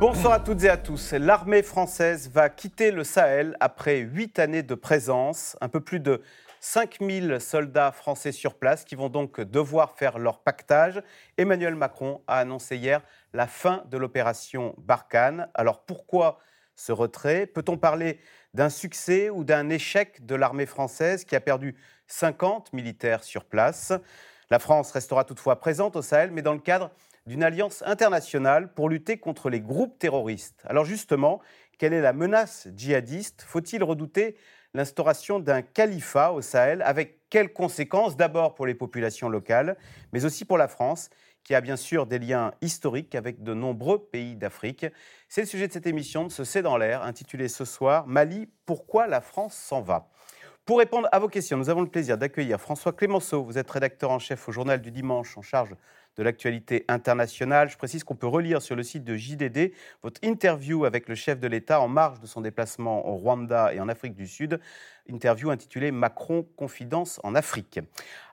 Bonsoir à toutes et à tous. L'armée française va quitter le Sahel après huit années de présence. Un peu plus de 5000 soldats français sur place qui vont donc devoir faire leur pactage. Emmanuel Macron a annoncé hier la fin de l'opération Barkhane. Alors pourquoi ce retrait? Peut-on parler d'un succès ou d'un échec de l'armée française qui a perdu 50 militaires sur place? La France restera toutefois présente au Sahel, mais dans le cadre d'une alliance internationale pour lutter contre les groupes terroristes. Alors justement, quelle est la menace djihadiste? Faut-il redouter l'instauration d'un califat au Sahel? Avec quelles conséquences? D'abord pour les populations locales, mais aussi pour la France, qui a bien sûr des liens historiques avec de nombreux pays d'Afrique. C'est le sujet de cette émission de ce C'est dans l'air, intitulée ce soir Mali, pourquoi la France s'en va? Pour répondre à vos questions, nous avons le plaisir d'accueillir François Clémenceau. Vous êtes rédacteur en chef au journal du dimanche en charge de l'actualité internationale. Je précise qu'on peut relire sur le site de JDD votre interview avec le chef de l'État en marge de son déplacement au Rwanda et en Afrique du Sud, interview intitulée Macron, confidence en Afrique.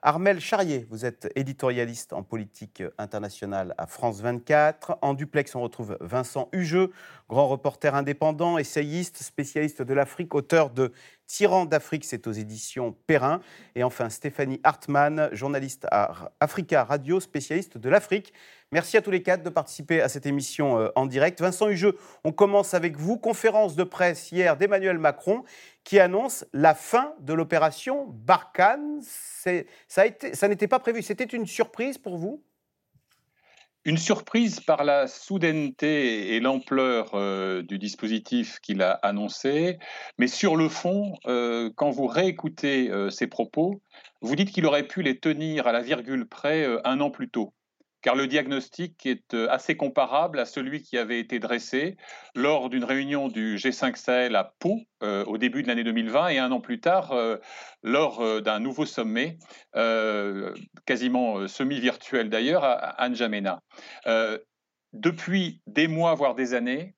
Armel Charrier, vous êtes éditorialiste en politique internationale à France 24. En duplex, on retrouve Vincent Hugeux, grand reporter indépendant, essayiste, spécialiste de l'Afrique, auteur de Tyran d'Afrique, c'est aux éditions Perrin. Et enfin, Stéphanie Hartmann, journaliste à Africa Radio, spécialiste de l'Afrique. Merci à tous les quatre de participer à cette émission euh, en direct. Vincent Hugeux, on commence avec vous. Conférence de presse hier d'Emmanuel Macron qui annonce la fin de l'opération Barkhane. Ça, ça n'était pas prévu. C'était une surprise pour vous? Une surprise par la soudaineté et l'ampleur euh, du dispositif qu'il a annoncé, mais sur le fond, euh, quand vous réécoutez ses propos, vous dites qu'il aurait pu les tenir à la virgule près un an plus tôt car le diagnostic est euh, assez comparable à celui qui avait été dressé lors d'une réunion du G5 Sahel à Pau euh, au début de l'année 2020 et un an plus tard euh, lors d'un nouveau sommet, quasiment semi-virtuel d'ailleurs, à, N'Djamena. depuis des mois, voire des années,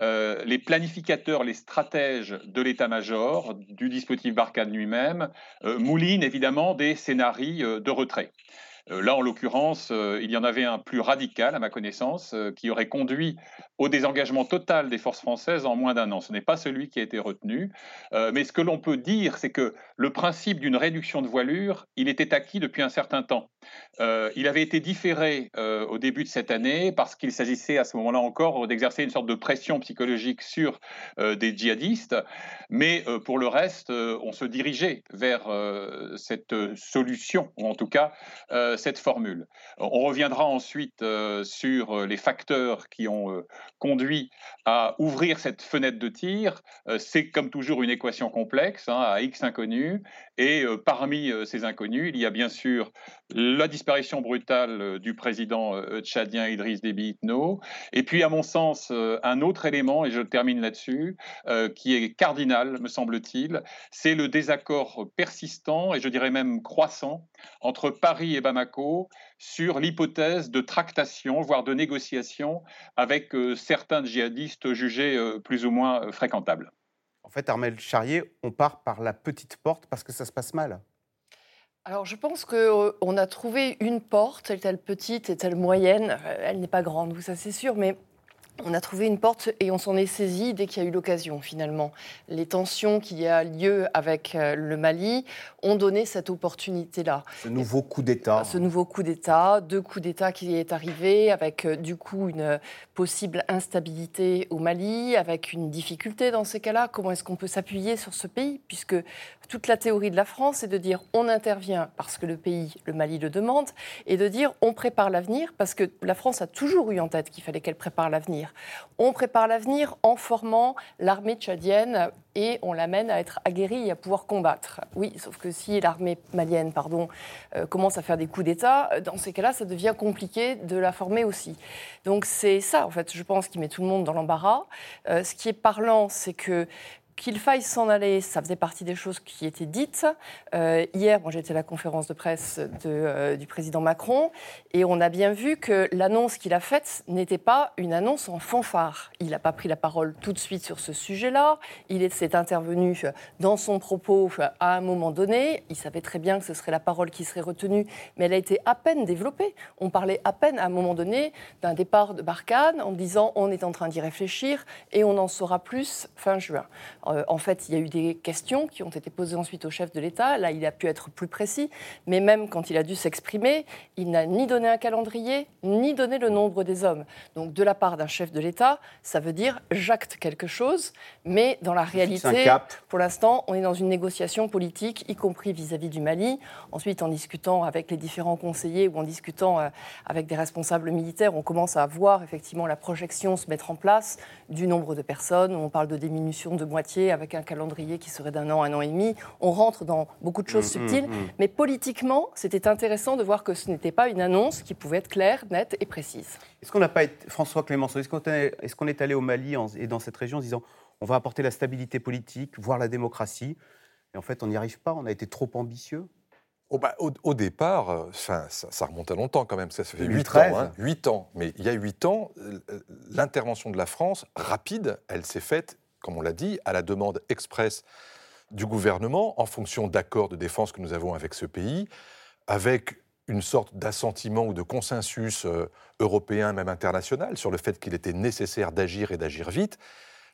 les planificateurs, les stratèges de l'état-major, du dispositif Barkhane lui-même, moulinent évidemment des scénarios de retrait. Euh, là, en l'occurrence, euh, il y en avait un plus radical, à ma connaissance, euh, qui aurait conduit au désengagement total des forces françaises en moins d'un an. Ce n'est pas celui qui a été retenu. mais ce que l'on peut dire, c'est que le principe d'une réduction de voilure, il était acquis depuis un certain temps. il avait été différé au début de cette année parce qu'il s'agissait à ce moment-là encore d'exercer une sorte de pression psychologique sur des djihadistes. Mais pour le reste, on se dirigeait vers cette solution, ou en tout cas cette formule. On reviendra ensuite euh, sur euh, les facteurs qui ont euh, conduit à ouvrir cette fenêtre de tir. C'est comme toujours une équation complexe hein, à X inconnus. Et parmi ces inconnus, il y a bien sûr la disparition brutale du président tchadien Idriss Déby Itno. Et puis, à mon sens, un autre élément, et je termine là-dessus, qui est cardinal, me semble-t-il, c'est le désaccord persistant et je dirais même croissant entre Paris et Bamako sur l'hypothèse de tractation, voire de négociation avec euh, certains djihadistes jugés euh, plus ou moins euh, fréquentables. En fait, Armel Charrier, on part par la petite porte parce que ça se passe mal. Alors je pense qu'on a trouvé une porte, est-elle petite, est-elle moyenne. Elle n'est pas grande, ça c'est sûr, mais on a trouvé une porte et on s'en est saisi dès qu'il y a eu l'occasion, finalement. Les tensions qu'il y a lieu avec euh, le Mali ont donné cette opportunité-là. Ce nouveau coup d'État. Ce nouveau coup d'État, deux coups d'État qui est arrivé, avec euh, du coup une possible instabilité au Mali, avec une difficulté dans ces cas-là. Comment est-ce qu'on peut s'appuyer sur ce pays Puisque toute la théorie de la France est de dire on intervient parce que le pays, le Mali, le demande, et de dire on prépare l'avenir, parce que la France a toujours eu en tête qu'il fallait qu'elle prépare l'avenir. On prépare l'avenir en formant l'armée tchadienne et on l'amène à être aguerrie et à pouvoir combattre. Oui, sauf que si l'armée malienne pardon, euh, commence à faire des coups d'État, euh, dans ces cas-là, ça devient compliqué de la former aussi. Donc c'est ça, en fait, je pense, qui met tout le monde dans l'embarras. Euh, ce qui est parlant, c'est que qu'il faille s'en aller, ça faisait partie des choses qui étaient dites. Euh, hier, moi j'étais à la conférence de presse euh, du président Macron et on a bien vu que l'annonce qu'il a faite n'était pas une annonce en fanfare. Il n'a pas pris la parole tout de suite sur ce sujet-là. Il s'est intervenu dans son propos à un moment donné. Il savait très bien que ce serait la parole qui serait retenue, mais elle a été à peine développée. On parlait à peine à un moment donné d'un départ de Barkhane en disant on est en train d'y réfléchir et on en saura plus fin juin. Euh, en fait, il y a eu des questions qui ont été posées ensuite au chef de l'État. Là, il a pu être plus précis, mais même quand il a dû s'exprimer, il n'a ni donné un calendrier, ni donné le nombre des hommes. Donc, de la part d'un chef de l'État, ça veut dire j'acte quelque chose, mais dans la réalité, pour l'instant, on est dans une négociation politique, y compris vis-à-vis du Mali. Ensuite, en discutant avec les différents conseillers ou en discutant euh, avec des responsables militaires, on commence à voir effectivement la projection se mettre en place du nombre de personnes. On parle de diminution de moitié avec un calendrier qui serait d'un an, un an et demi. On rentre dans beaucoup de choses mmh, subtiles. Mmh, mmh. Mais politiquement, c'était intéressant de voir que ce n'était pas une annonce qui pouvait être claire, nette et précise. Est-ce qu'on n'a pas été, François Clémenceau, est-ce qu'on est, allé au Mali et dans cette région en disant on va apporter la stabilité politique, voire la démocratie Et en fait, on n'y arrive pas, on a été trop ambitieux? Oh, bah, au, départ, euh, ça, remonte à longtemps quand même, ça, fait 8 ans, hein, 8 ans. Mais il y a 8 ans, l'intervention de la France, rapide, elle s'est faite, comme on l'a dit, à la demande expresse du gouvernement, en fonction d'accords de défense que nous avons avec ce pays, avec une sorte d'assentiment ou de consensus euh, européen, même international, sur le fait qu'il était nécessaire d'agir et d'agir vite.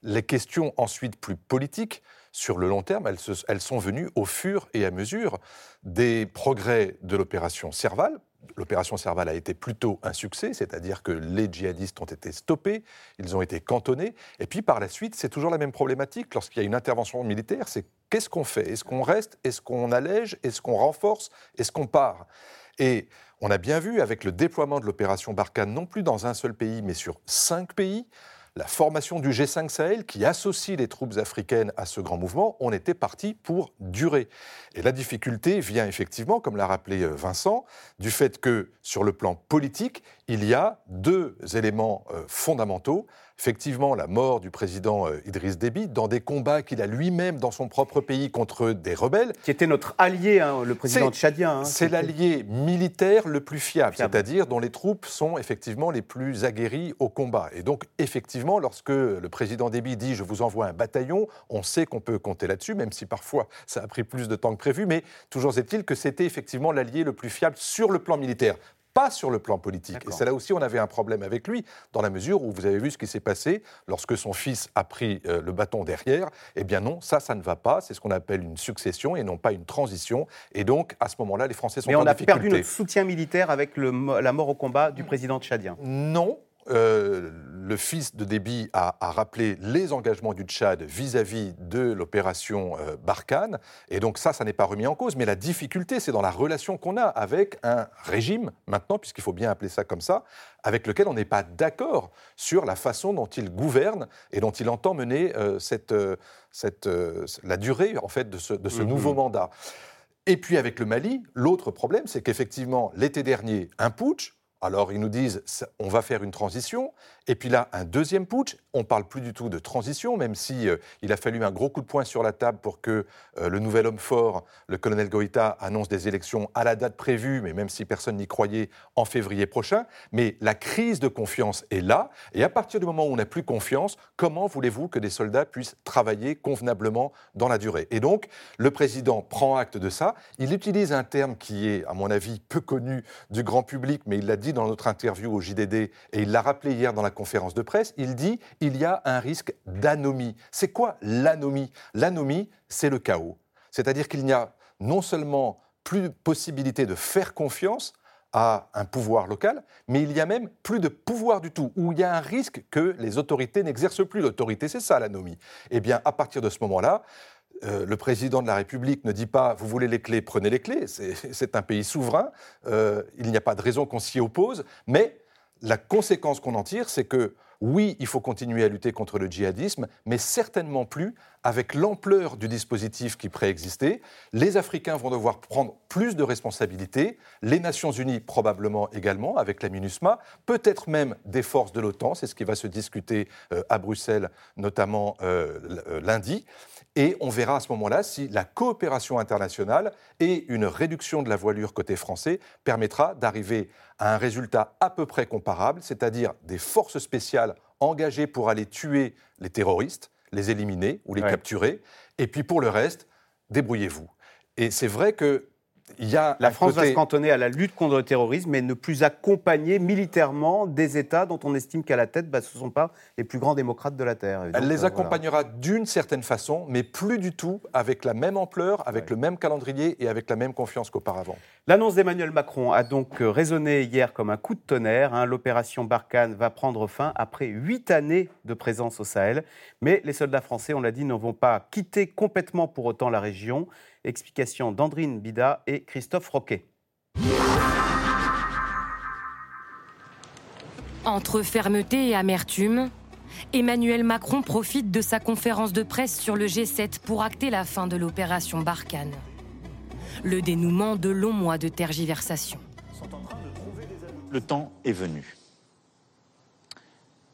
Les questions ensuite plus politiques, sur le long terme, elles, sont venues au fur et à mesure des progrès de l'opération Serval. L'opération Serval a été plutôt un succès, c'est-à-dire que les djihadistes ont été stoppés, ils ont été cantonnés. Et puis par la suite, c'est toujours la même problématique. Lorsqu'il y a une intervention militaire, c'est qu'est-ce qu'on fait? Est-ce qu'on reste? Est-ce qu'on allège? Est-ce qu'on renforce? Est-ce qu'on part? Et on a bien vu avec le déploiement de l'opération Barkhane, non plus dans un seul pays, mais sur cinq pays, la formation du G5 Sahel qui associe les troupes africaines à ce grand mouvement, on était parti pour durer. Et la difficulté vient effectivement, comme l'a rappelé euh, Vincent, du fait que sur le plan politique, il y a deux éléments euh, fondamentaux effectivement la mort du président euh, Idriss Déby dans des combats qu'il a lui-même dans son propre pays contre des rebelles. Qui était notre allié, hein, le président tchadien. Hein, c'est l'allié militaire le plus fiable, c'est-à-dire dont les troupes sont effectivement les plus aguerries au combat. Et donc, effectivement, lorsque le président Déby dit je vous envoie un bataillon, on sait qu'on peut compter là-dessus, même si parfois ça a pris plus de temps que prévu, mais toujours est-il que c'était effectivement l'allié le plus fiable sur le plan militaire pas sur le plan politique. Et c'est là aussi on avait un problème avec lui, dans la mesure où vous avez vu ce qui s'est passé lorsque son fils a pris euh, le bâton derrière. Eh bien non, ça, ça ne va pas. C'est ce qu'on appelle une succession et non pas une transition. Et donc, à ce moment-là, les Français sont Mais on a perdu notre soutien militaire avec le, la mort au combat du président tchadien. Non, euh, le fils de Déby a, rappelé les engagements du Tchad vis-à-vis de l'opération euh, Barkhane. Et donc ça, ça n'est pas remis en cause. Mais la difficulté, c'est dans la relation qu'on a avec un régime, maintenant, puisqu'il faut bien appeler ça comme ça, avec lequel on n'est pas d'accord sur la façon dont il gouverne et dont il entend mener euh, cette, cette, la durée, en fait, de ce, de ce mm-hmm. nouveau mandat. Et puis avec le Mali, l'autre problème, c'est qu'effectivement, l'été dernier, un putsch, alors ils nous disent on va faire une transition, et puis là un deuxième putsch. On parle plus du tout de transition, même si euh, il a fallu un gros coup de poing sur la table pour que euh, le nouvel homme fort, le colonel Goïta, annonce des élections à la date prévue, mais même si personne n'y croyait, en février prochain. Mais la crise de confiance est là, et à partir du moment où on n'a plus confiance, comment voulez-vous que des soldats puissent travailler convenablement dans la durée? Et donc le président prend acte de ça. Il utilise un terme qui est, à mon avis, peu connu du grand public, mais il l'a dit dans notre interview au JDD, et il l'a rappelé hier dans la conférence de presse, il dit il y a un risque d'anomie. C'est quoi l'anomie? L'anomie, c'est le chaos. C'est-à-dire qu'il n'y a non seulement plus possibilité de faire confiance à un pouvoir local, mais il y a même plus de pouvoir du tout, où il y a un risque que les autorités n'exercent plus l'autorité. C'est ça l'anomie. Eh bien, à partir de ce moment-là, euh, le président de la République ne dit pas vous voulez les clés, prenez les clés. C'est un pays souverain. Euh, il n'y a pas de raison qu'on s'y oppose. Mais la conséquence qu'on en tire, c'est que oui, il faut continuer à lutter contre le djihadisme, mais certainement plus avec l'ampleur du dispositif qui préexistait, les Africains vont devoir prendre plus de responsabilités, les Nations Unies probablement également, avec la MINUSMA, peut-être même des forces de l'OTAN, c'est ce qui va se discuter euh, à Bruxelles, notamment euh, euh, lundi. Et on verra à ce moment-là si la coopération internationale et une réduction de la voilure côté français permettra d'arriver à un résultat à peu près comparable, c'est-à-dire des forces spéciales engagées pour aller tuer les terroristes, les éliminer ou les capturer, et puis pour le reste, débrouillez-vous. Et c'est vrai que la France va se cantonner à la lutte contre le terrorisme, mais ne plus accompagner militairement des États dont on estime qu'à la tête, bah, ce ne sont pas les plus grands démocrates de la Terre. Elle les euh, accompagnera d'une certaine façon, mais plus du tout avec la même ampleur, avec le même calendrier et avec la même confiance qu'auparavant. L'annonce d'Emmanuel Macron a donc résonné hier comme un coup de tonnerre. Hein. L'opération Barkhane va prendre fin après huit années de présence au Sahel. Mais les soldats français, on l'a dit, ne vont pas quitter complètement pour autant la région. Explication d'Andrine Bida et Christophe Roquet. Entre fermeté et amertume, Emmanuel Macron profite de sa conférence de presse sur le G7 pour acter la fin de l'opération Barkhane. Le dénouement de longs mois de tergiversation. Le temps est venu.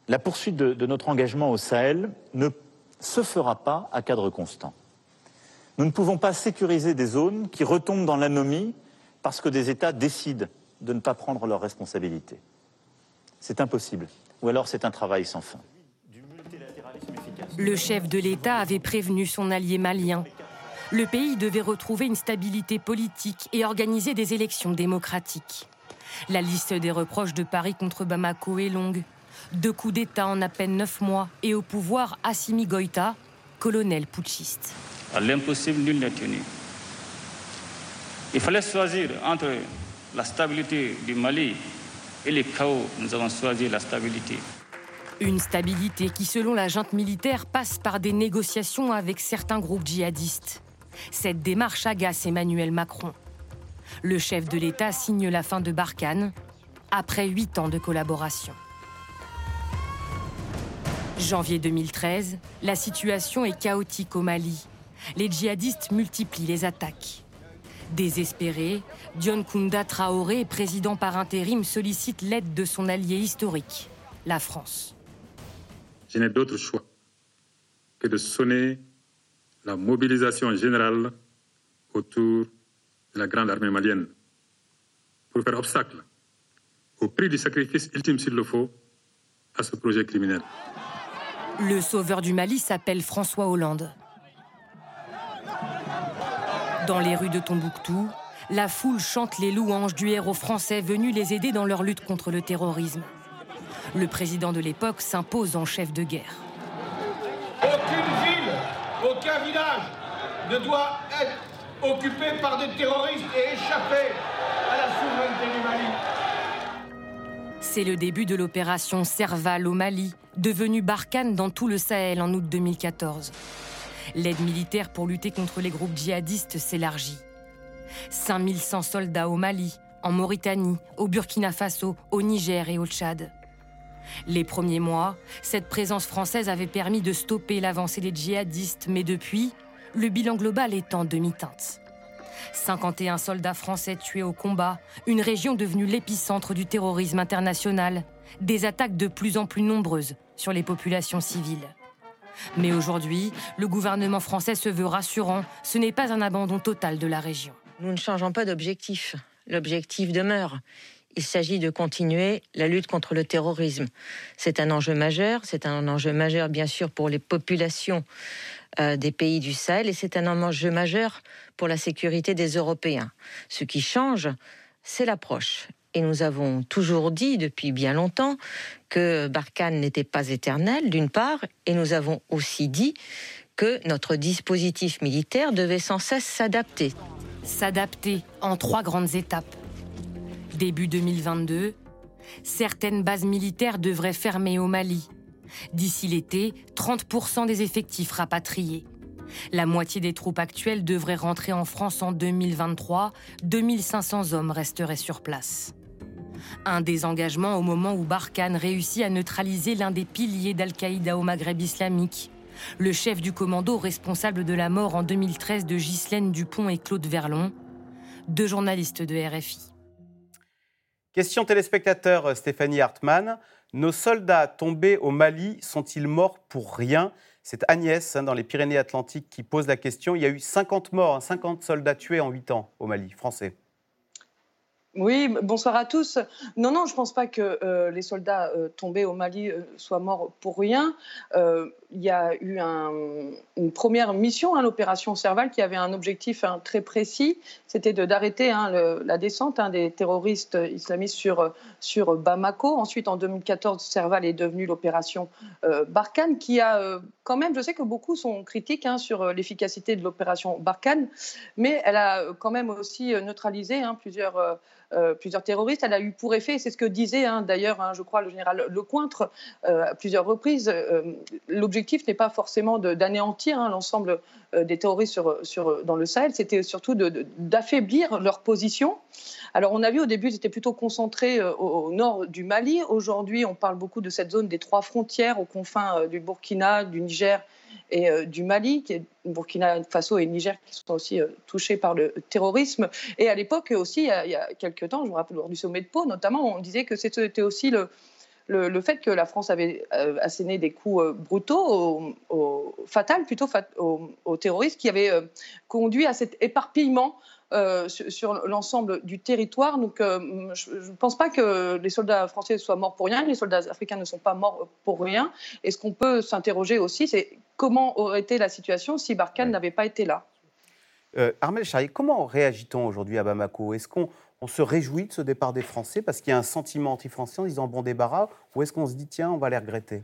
La poursuite de, de notre engagement au Sahel ne se fera pas à cadre constant. Nous ne pouvons pas sécuriser des zones qui retombent dans l'anomie parce que des États décident de ne pas prendre leurs responsabilités. C'est impossible. Ou alors c'est un travail sans fin. Le chef de l'État avait prévenu son allié malien. Le pays devait retrouver une stabilité politique et organiser des élections démocratiques. La liste des reproches de Paris contre Bamako est longue. Deux coups d'État en à peine neuf mois et au pouvoir Assimi Goïta, colonel putschiste. À l'impossible, nul n'est tenu. Il fallait choisir entre la stabilité du Mali et le chaos. Nous avons choisi la stabilité. Une stabilité qui, selon la junte militaire, passe par des négociations avec certains groupes djihadistes. Cette démarche agace Emmanuel Macron. Le chef de l'État signe la fin de Barkhane après huit ans de collaboration. Janvier 2013, la situation est chaotique au Mali les djihadistes multiplient les attaques. Désespéré, Dion Kunda Traoré, président par intérim, sollicite l'aide de son allié historique, la France. Je n'ai d'autre choix que de sonner la mobilisation générale autour de la grande armée malienne pour faire obstacle, au prix du sacrifice ultime s'il le faut, à ce projet criminel. Le sauveur du Mali s'appelle François Hollande. Dans les rues de Tombouctou, la foule chante les louanges du héros français venu les aider dans leur lutte contre le terrorisme. Le président de l'époque s'impose en chef de guerre. Aucune ville, aucun village ne doit être occupé par des terroristes et échapper à la souveraineté du Mali. C'est le début de l'opération Serval au Mali, devenue Barkhane dans tout le Sahel en août 2014. L'aide militaire pour lutter contre les groupes djihadistes s'élargit. 5100 soldats au Mali, en Mauritanie, au Burkina Faso, au Niger et au Tchad. Les premiers mois, cette présence française avait permis de stopper l'avancée des djihadistes, mais depuis, le bilan global est en demi-teinte. 51 soldats français tués au combat, une région devenue l'épicentre du terrorisme international, des attaques de plus en plus nombreuses sur les populations civiles. Mais aujourd'hui, le gouvernement français se veut rassurant. Ce n'est pas un abandon total de la région. Nous ne changeons pas d'objectif. L'objectif demeure. Il s'agit de continuer la lutte contre le terrorisme. C'est un enjeu majeur. C'est un enjeu majeur, bien sûr, pour les populations euh, des pays du Sahel et c'est un enjeu majeur pour la sécurité des Européens. Ce qui change, c'est l'approche. Et nous avons toujours dit depuis bien longtemps que Barkhane n'était pas éternel, d'une part, et nous avons aussi dit que notre dispositif militaire devait sans cesse s'adapter. S'adapter en trois grandes étapes. Début 2022, certaines bases militaires devraient fermer au Mali. D'ici l'été, 30% des effectifs rapatriés. La moitié des troupes actuelles devraient rentrer en France en 2023. 2500 hommes resteraient sur place. Un désengagement au moment où Barkhane réussit à neutraliser l'un des piliers d'Al-Qaïda au Maghreb islamique, le chef du commando responsable de la mort en 2013 de Ghislaine Dupont et Claude Verlon, deux journalistes de RFI. Question téléspectateur euh, Stéphanie Hartmann. Nos soldats tombés au Mali sont-ils morts pour rien? C'est Agnès, hein, dans les Pyrénées-Atlantiques, qui pose la question. Il y a eu 50 morts, 50 hein, soldats tués en 8 ans au Mali, français. Oui, bonsoir à tous. Non, non, je ne pense pas que euh, les soldats euh, tombés au Mali euh, soient morts pour rien. Il y a eu une première mission, hein, l'opération Serval, qui avait un objectif hein, très précis, c'était d'arrêter hein, la descente des terroristes islamistes sur, Bamako. Ensuite, en 2014, Serval est devenu l'opération Barkhane, qui a quand même, je sais que beaucoup sont critiques sur l'efficacité de l'opération Barkhane, mais elle a quand même aussi neutralisé plusieurs euh, terroristes. Elle a eu pour effet, c'est ce que disait d'ailleurs, je crois, le général Lecointre euh, à plusieurs reprises, euh, n'est pas forcément d'anéantir hein, l'ensemble des terroristes dans le Sahel, c'était surtout d'affaiblir leur position. Alors on a vu au début, c'était plutôt concentré au, nord du Mali. Aujourd'hui, on parle beaucoup de cette zone des trois frontières aux confins du Burkina, du Niger et euh, du Mali, qui est Burkina Faso et Niger qui sont aussi euh, touchés par le terrorisme. Et à l'époque aussi, il y, a, quelques temps, je me rappelle lors du sommet de Pau notamment, on disait que c'était aussi le, le, fait que la France avait euh, asséné des coups brutaux, au, fatal plutôt, aux, terroristes, qui avaient conduit à cet éparpillement euh, sur, l'ensemble du territoire. Donc, euh, je ne pense pas que les soldats français soient morts pour rien. Les soldats africains ne sont pas morts pour rien. Et ce qu'on peut s'interroger aussi, c'est comment aurait été la situation si Barkhane n'avait pas été là? Euh, Armel Charrier, comment réagit-on aujourd'hui à Bamako? Est-ce qu'on on se réjouit de ce départ des Français parce qu'il y a un sentiment anti-français en disant bon débarras Ou est-ce qu'on se dit tiens, on va les regretter?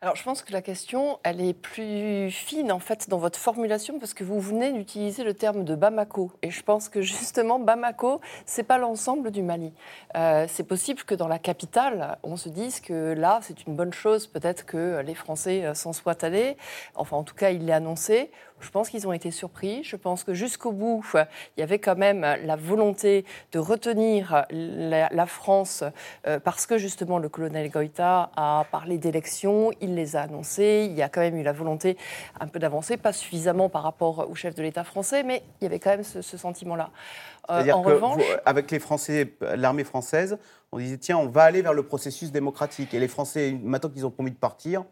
Alors, je pense que la question, elle est plus fine, en fait, dans votre formulation, parce que vous venez d'utiliser le terme de Bamako. Et je pense que, justement, Bamako, c'est pas l'ensemble du Mali. Euh, c'est possible que dans la capitale, on se dise que là, c'est une bonne chose, peut-être que les Français euh, s'en soient allés. Enfin, en tout cas, il l'est annoncé. Je pense qu'ils ont été surpris. Je pense que jusqu'au bout, il y avait quand même la volonté de retenir la, France euh, parce que justement le colonel Goïta a parlé d'élections, il les a annoncées. Il y a quand même eu la volonté un peu d'avancer, pas suffisamment par rapport au chef de l'État français, mais il y avait quand même ce, sentiment-là. Euh, en revanche, avec les Français, l'armée française, on disait tiens, on va aller vers le processus démocratique. Et les Français, maintenant qu'ils ont promis de partir,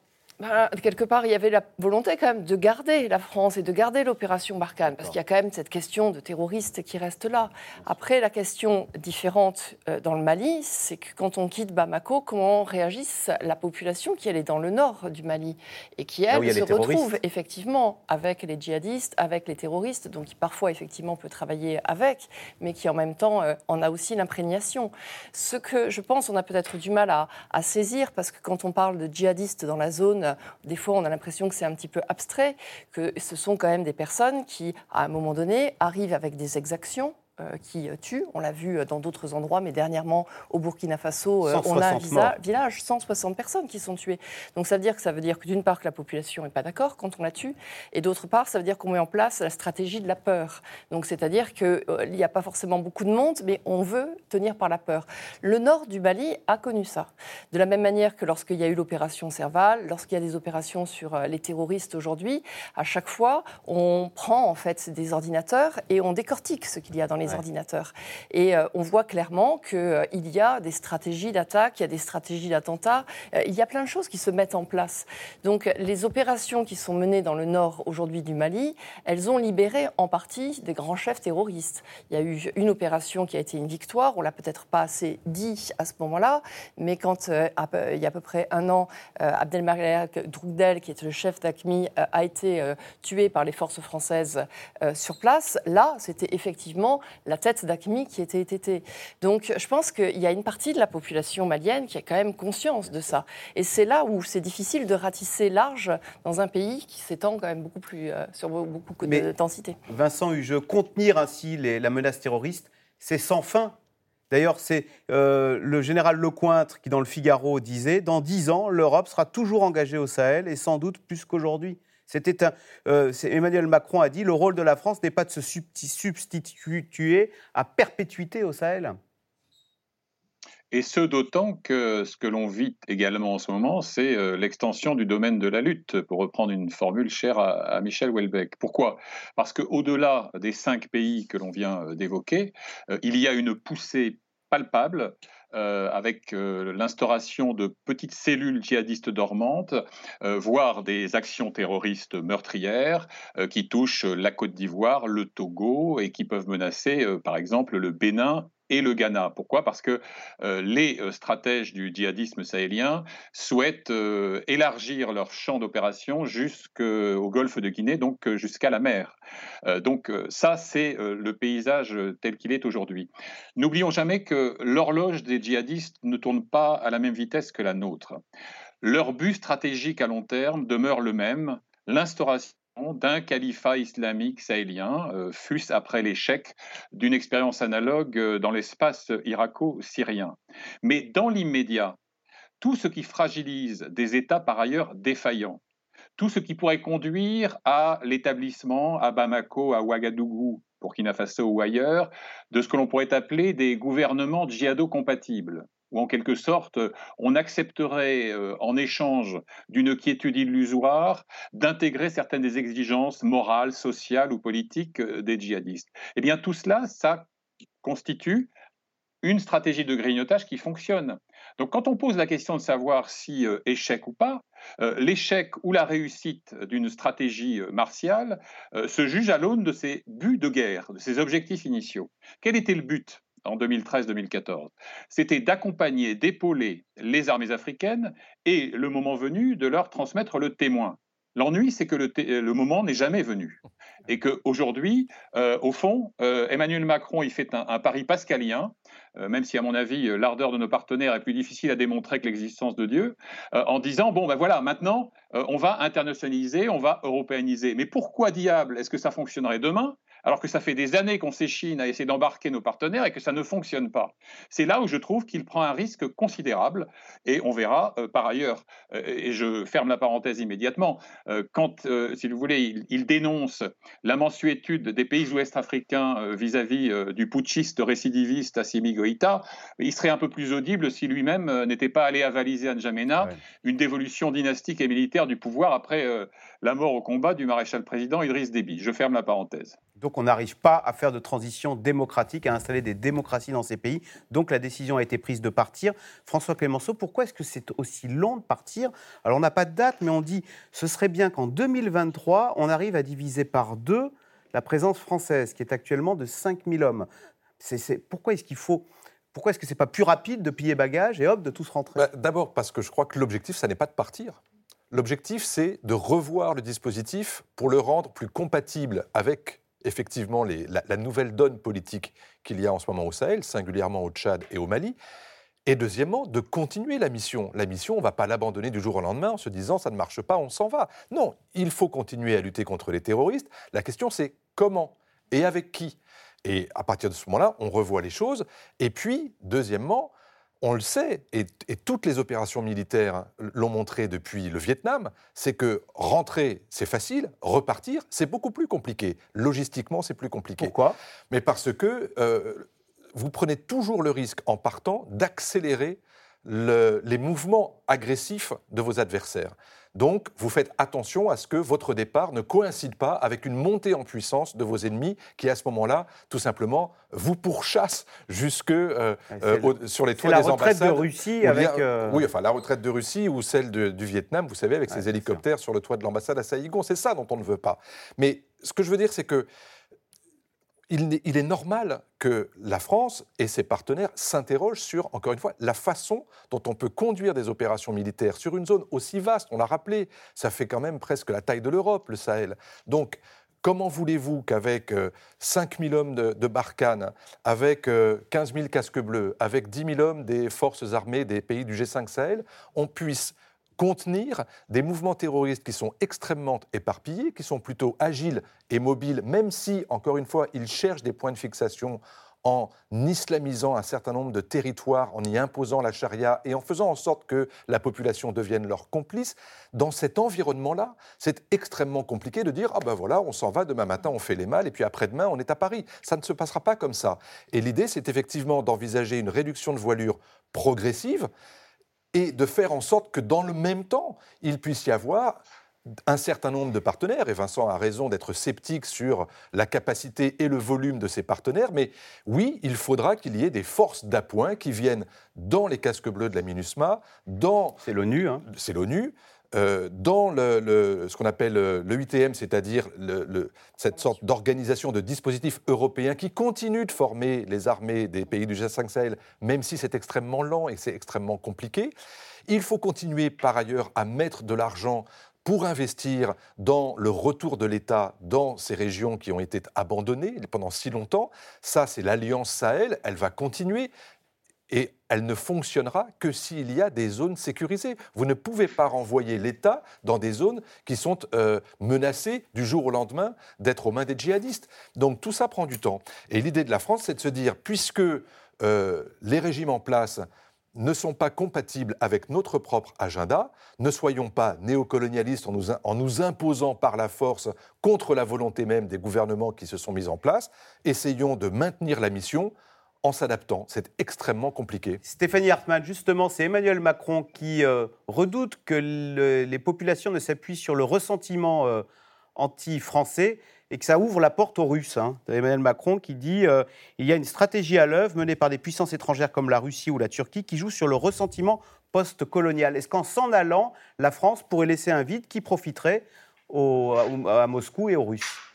bah, quelque part, il y avait la volonté quand même de garder la France et de garder l'opération Barkhane, parce qu'il y a quand même cette question de terroristes qui reste là. Après, la question différente euh, dans le Mali, c'est que quand on quitte Bamako, comment réagisse la population qui elle est dans le nord du Mali et qui elle se retrouve effectivement avec les djihadistes, avec les terroristes, donc qui parfois effectivement peut travailler avec, mais qui en même temps euh, en a aussi l'imprégnation. Ce que je pense, on a peut-être du mal à, à saisir, parce que quand on parle de djihadistes dans la zone des fois on a l'impression que c'est un petit peu abstrait, que ce sont quand même des personnes qui, à un moment donné, arrivent avec des exactions, euh, qui tuent. On l'a vu euh, dans d'autres endroits, mais dernièrement au Burkina Faso, euh, on a un village, 160 personnes qui sont tuées. Donc ça veut dire que ça veut dire que d'une part que la population n'est pas d'accord quand on la tue, et d'autre part ça veut dire qu'on met en place la stratégie de la peur. Donc c'est-à-dire qu'il n'y a pas forcément beaucoup de monde, mais on veut tenir par la peur. Le nord du Mali a connu ça. De la même manière que lorsqu'il y a eu l'opération Serval, lorsqu'il y a des opérations sur les terroristes aujourd'hui, à chaque fois on prend en fait des ordinateurs et on décortique ce qu'il y a dans les Et euh, on voit clairement qu'il euh, y a des stratégies d'attaque, il y a des stratégies d'attentat, euh, il y a plein de choses qui se mettent en place. Donc les opérations qui sont menées dans le nord aujourd'hui du Mali, elles ont libéré en partie des grands chefs terroristes. Il y a eu une opération qui a été une victoire, on l'a peut-être pas assez dit à ce moment-là, mais quand il y a à peu près un an, Abdelmalek Drougdel, qui est le chef d'ACMI, a été tué par les forces françaises sur place, là, c'était effectivement la tête d'Acmi qui était été. Donc je pense qu'il y a une partie de la population malienne qui a quand même conscience de ça. Et c'est là où c'est difficile de ratisser large dans un pays qui s'étend quand même beaucoup plus euh, sur beaucoup de densité. Vincent Hugeux, contenir ainsi la menace terroriste, c'est sans fin. D'ailleurs, c'est euh, le général Lecointre qui, dans le Figaro, disait Dans dix ans, l'Europe sera toujours engagée au Sahel et sans doute plus qu'aujourd'hui. C'était euh, Emmanuel Macron a dit le rôle de la France n'est pas de se substituer à perpétuité au Sahel. Et ce d'autant que ce que l'on vit également en ce moment, c'est euh, l'extension du domaine de la lutte, pour reprendre une formule chère à, Michel Houellebecq. Pourquoi? Parce qu'au-delà des cinq pays que l'on vient euh, d'évoquer, il y a une poussée palpable avec l'instauration de petites cellules djihadistes dormantes, voire des actions terroristes meurtrières qui touchent la Côte d'Ivoire, le Togo et qui peuvent menacer, par exemple, le Bénin et le Ghana. Pourquoi? Parce que euh, les euh, stratèges du djihadisme sahélien souhaitent euh, élargir leur champ d'opération jusqu'au golfe de Guinée, donc jusqu'à la mer. donc ça, c'est le paysage tel qu'il est aujourd'hui. N'oublions jamais que l'horloge des djihadistes ne tourne pas à la même vitesse que la nôtre. Leur but stratégique à long terme demeure le même, l'instauration d'un califat islamique sahélien, euh, fût-ce après l'échec d'une expérience analogue euh, dans l'espace irako-syrien. Mais dans l'immédiat, tout ce qui fragilise des États par ailleurs défaillants, tout ce qui pourrait conduire à l'établissement à Bamako, à Ouagadougou, Burkina Faso ou ailleurs, de ce que l'on pourrait appeler des gouvernements djihado-compatibles, où en quelque sorte on accepterait euh, en échange d'une quiétude illusoire d'intégrer certaines des exigences morales, sociales ou politiques euh, des djihadistes. Eh bien tout cela, ça constitue une stratégie de grignotage qui fonctionne. Donc quand on pose la question de savoir si euh, échec ou pas, l'échec ou la réussite d'une stratégie martiale se juge à l'aune de ses buts de guerre, de ses objectifs initiaux. Quel était le but? En 2013-2014, c'était d'accompagner, d'épauler les armées africaines et, le moment venu, de leur transmettre le témoin. L'ennui, c'est que le, moment n'est jamais venu. Et qu'aujourd'hui, euh, au fond, euh, Emmanuel Macron, il fait un, pari pascalien, euh, même si, à mon avis, l'ardeur de nos partenaires est plus difficile à démontrer que l'existence de Dieu, en disant, bon, ben voilà, maintenant, on va internationaliser, on va européaniser. Mais pourquoi diable est-ce que ça fonctionnerait demain alors que ça fait des années qu'on s'échine à essayer d'embarquer nos partenaires et que ça ne fonctionne pas? C'est là où je trouve qu'il prend un risque considérable et on verra euh, par ailleurs, euh, et je ferme la parenthèse immédiatement, euh, quand, si vous voulez, il, dénonce la mensuétude des pays ouest africains vis-à-vis du putschiste récidiviste Assimi Goïta, il serait un peu plus audible si lui-même n'était pas allé avaliser à N'Djamena une dévolution dynastique et militaire du pouvoir après la mort au combat du maréchal président Idriss Déby. Je ferme la parenthèse. Donc on n'arrive pas à faire de transition démocratique, à installer des démocraties dans ces pays. Donc la décision a été prise de partir. François Clémenceau, pourquoi est-ce que c'est aussi long de partir? Alors on n'a pas de date, mais on dit ce serait bien qu'en 2023, on arrive à diviser par deux la présence française, qui est actuellement de 5000 hommes. C'est, pourquoi est-ce qu'il faut pourquoi est-ce que c'est pas plus rapide de piller bagages et hop, de tous rentrer? Bah, D'abord parce que je crois que l'objectif, ça n'est pas de partir. L'objectif, c'est de revoir le dispositif pour le rendre plus compatible avec effectivement la, nouvelle donne politique qu'il y a en ce moment au Sahel, singulièrement au Tchad et au Mali. Et deuxièmement, de continuer la mission. La mission, on ne va pas l'abandonner du jour au lendemain en se disant ça ne marche pas, on s'en va. Non, il faut continuer à lutter contre les terroristes. La question, c'est comment et avec qui? Et à partir de ce moment-là, on revoit les choses. Et puis, deuxièmement, on le sait, et, toutes les opérations militaires l'ont montré depuis le Vietnam, c'est que rentrer, c'est facile, repartir, c'est beaucoup plus compliqué. Logistiquement, c'est plus compliqué. Pourquoi? Mais parce que euh, vous prenez toujours le risque, en partant, d'accélérer les mouvements agressifs de vos adversaires. Donc, vous faites attention à ce que votre départ ne coïncide pas avec une montée en puissance de vos ennemis qui, à ce moment-là, tout simplement, vous pourchassent jusque euh, euh, sur les toits des ambassades. la retraite de Russie avec... Euh, oui, enfin, la retraite de Russie ou celle du Vietnam, vous savez, avec ces hélicoptères sur le toit de l'ambassade à Saïgon. C'est ça dont on ne veut pas. Mais ce que je veux dire, c'est que il, est normal que la France et ses partenaires s'interrogent sur, encore une fois, la façon dont on peut conduire des opérations militaires sur une zone aussi vaste. On l'a rappelé, ça fait quand même presque la taille de l'Europe, le Sahel. Donc, Comment voulez-vous qu'avec 5 euh, 000 hommes de, de Barkhane, avec 15 euh, 000 casques bleus, avec 10 000 hommes des forces armées des pays du G5 Sahel, on puisse contenir des mouvements terroristes qui sont extrêmement éparpillés, qui sont plutôt agiles et mobiles, même si, encore une fois, ils cherchent des points de fixation en islamisant un certain nombre de territoires, en y imposant la charia et en faisant en sorte que la population devienne leur complice, dans cet environnement-là, c'est extrêmement compliqué de dire Ah ben voilà, on s'en va, demain matin on fait les mal, et puis après-demain on est à Paris. Ça ne se passera pas comme ça. Et l'idée, c'est effectivement d'envisager une réduction de voilure progressive et de faire en sorte que dans le même temps, il puisse y avoir un certain nombre de partenaires, et Vincent a raison d'être sceptique sur la capacité et le volume de ces partenaires, mais oui, il faudra qu'il y ait des forces d'appoint qui viennent dans les casques bleus de la MINUSMA, dans... C'est l'ONU. Hein. C'est l'ONU. Euh, dans ce qu'on appelle le UTM, c'est-à-dire cette sorte d'organisation de dispositifs européens qui continue de former les armées des pays du G5 Sahel, même si c'est extrêmement lent et c'est extrêmement compliqué. Il faut continuer par ailleurs à mettre de l'argent pour investir dans le retour de l'État dans ces régions qui ont été abandonnées pendant si longtemps. Ça, c'est l'Alliance Sahel, elle va continuer. Et elle ne fonctionnera que s'il y a des zones sécurisées. Vous ne pouvez pas renvoyer l'État dans des zones qui sont euh, menacées du jour au lendemain d'être aux mains des djihadistes. Donc tout ça prend du temps. Et l'idée de la France, c'est de se dire, puisque euh, les régimes en place ne sont pas compatibles avec notre propre agenda. Ne soyons pas néocolonialistes en nous, en nous, imposant par la force contre la volonté même des gouvernements qui se sont mis en place. Essayons de maintenir la mission en s'adaptant. C'est extrêmement compliqué. Stéphanie Hartmann, justement, c'est Emmanuel Macron qui euh, redoute que les populations ne s'appuient sur le ressentiment euh, anti-français et que ça ouvre la porte aux Russes. Hein. Emmanuel Macron qui dit euh, il y a une stratégie à l'œuvre menée par des puissances étrangères comme la Russie ou la Turquie qui joue sur le ressentiment post-colonial. Est-ce qu'en s'en allant, la France pourrait laisser un vide qui profiterait à, Moscou et aux Russes?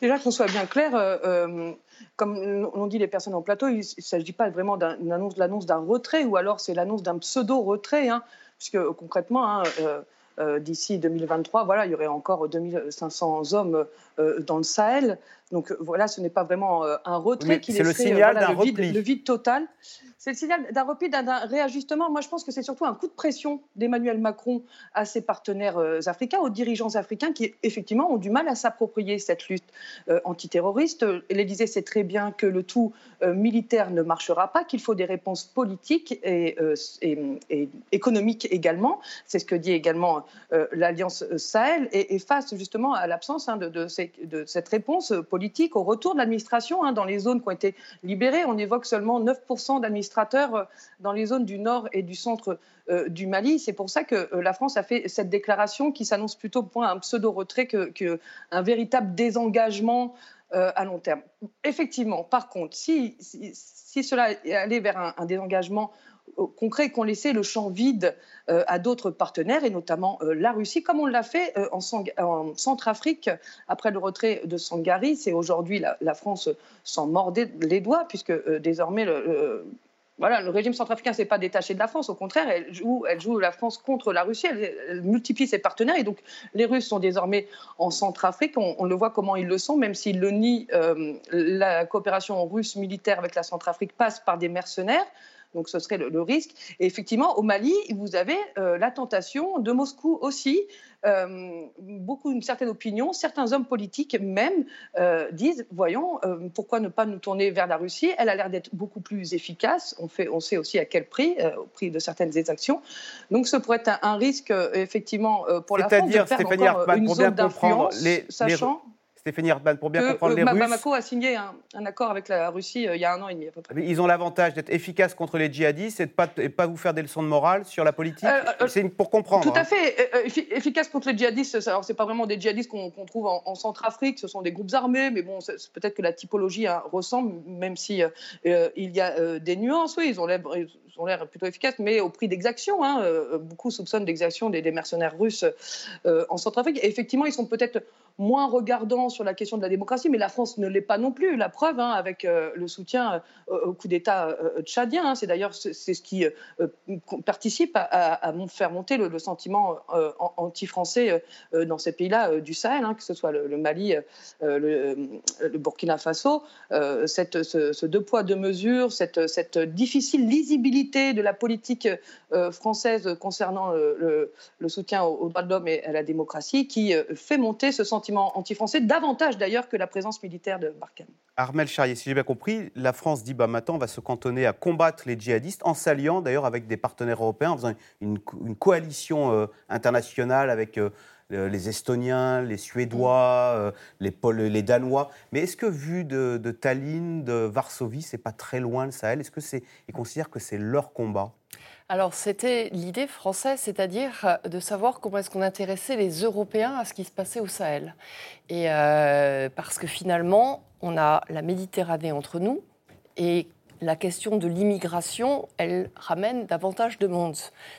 Déjà qu'on soit bien clair, euh, euh, comme l'ont dit les personnes en plateau, il ne s'agit pas vraiment d'une annonce, l'annonce d'un retrait, ou alors c'est l'annonce d'un pseudo-retrait, hein, puisque concrètement, hein, euh, d'ici 2023, voilà, il y aurait encore 2500 hommes euh, dans le Sahel. Donc voilà, ce n'est pas vraiment euh, un retrait qui laisserait le, signal d'un le vide total. C'est le signal d'un repli, d'un réajustement. Moi, je pense que c'est surtout un coup de pression d'Emmanuel Macron à ses partenaires euh, africains, aux dirigeants africains qui, effectivement, ont du mal à s'approprier cette lutte euh, antiterroriste. L'Élysée sait très bien que le tout euh, militaire ne marchera pas, qu'il faut des réponses politiques et, économiques également. C'est ce que dit également l'Alliance Sahel. Et, face justement à l'absence hein, de, cette réponse politique au retour de l'administration hein, dans les zones qui ont été libérées, on évoque seulement 9% d'administration euh, dans les zones du nord et du centre euh, du Mali. C'est pour ça que euh, la France a fait cette déclaration qui s'annonce plutôt pour un pseudo-retrait qu'un que véritable désengagement à long terme. Effectivement, par contre, si, si, cela allait vers un, un désengagement concret qu'on laissait le champ vide à d'autres partenaires, et notamment la Russie, comme on l'a fait en, Centrafrique après le retrait de Sangari. C'est aujourd'hui la, France s'en mordait les doigts, puisque désormais le, régime centrafricain s'est pas détaché de la France, au contraire, elle joue, la France contre la Russie, elle, multiplie ses partenaires, et donc les Russes sont désormais en Centrafrique, on, le voit comment ils le sont, même s'ils le nient, euh, la coopération russe militaire avec la Centrafrique passe par des mercenaires, donc ce serait le, risque. Et effectivement, au Mali, vous avez euh, la tentation de Moscou aussi. Euh, beaucoup, une certaine opinion, certains hommes politiques même euh, disent voyons, pourquoi ne pas nous tourner vers la Russie? Elle a l'air d'être beaucoup plus efficace. On, fait, on sait aussi à quel prix, au prix de certaines exactions. Donc ce pourrait être un, risque, effectivement, pour la France de faire encore une zone d'influence, sachant. Stéphanie Hartmann, pour bien comprendre les Russes. Bamako a signé un, accord avec la Russie euh, il y a un an et demi à peu près. Ils ont l'avantage d'être efficaces contre les djihadistes et de ne pas, vous faire des leçons de morale sur la politique. Euh, euh, c'est pour comprendre. Tout à hein. fait. efficace contre les djihadistes. Alors, c'est pas vraiment des djihadistes qu'on trouve en, Centrafrique. Ce sont des groupes armés, mais bon, peut-être que la typologie hein, ressemble, même si il y a des nuances. Oui, ils ont l'air plutôt efficaces, mais au prix d'exactions. Hein, beaucoup soupçonnent d'exactions des, mercenaires russes en Centrafrique. Effectivement, ils sont peut-être moins regardants sur la question de la démocratie, mais la France ne l'est pas non plus. La preuve, hein, avec euh, le soutien euh, au coup d'État euh, tchadien, hein, c'est d'ailleurs c'est ce qui participe à, faire monter le, sentiment anti-français dans ces pays-là du Sahel, hein, que ce soit le, Mali, le, Burkina Faso. Cette, ce, deux poids deux mesures, cette, cette difficile lisibilité de la politique française concernant le, soutien aux, droits de l'homme et à la démocratie, qui fait monter ce sentiment anti-français, davantage d'ailleurs que la présence militaire de Barkhane. Armel Charrier, si j'ai bien compris, la France dit bah, maintenant on va se cantonner à combattre les djihadistes en s'alliant d'ailleurs avec des partenaires européens, en faisant une, coalition euh, internationale avec euh, les Estoniens, les Suédois, euh, les, les, Danois. Mais est-ce que vu de, Tallinn, de Varsovie, c'est pas très loin le Sahel Est-ce que c'est ils considèrent que c'est leur combat? Alors, c'était l'idée française, c'est-à-dire de savoir comment est-ce qu'on intéressait les Européens à ce qui se passait au Sahel. Et parce que finalement, on a la Méditerranée entre nous et la question de l'immigration, elle ramène davantage de monde.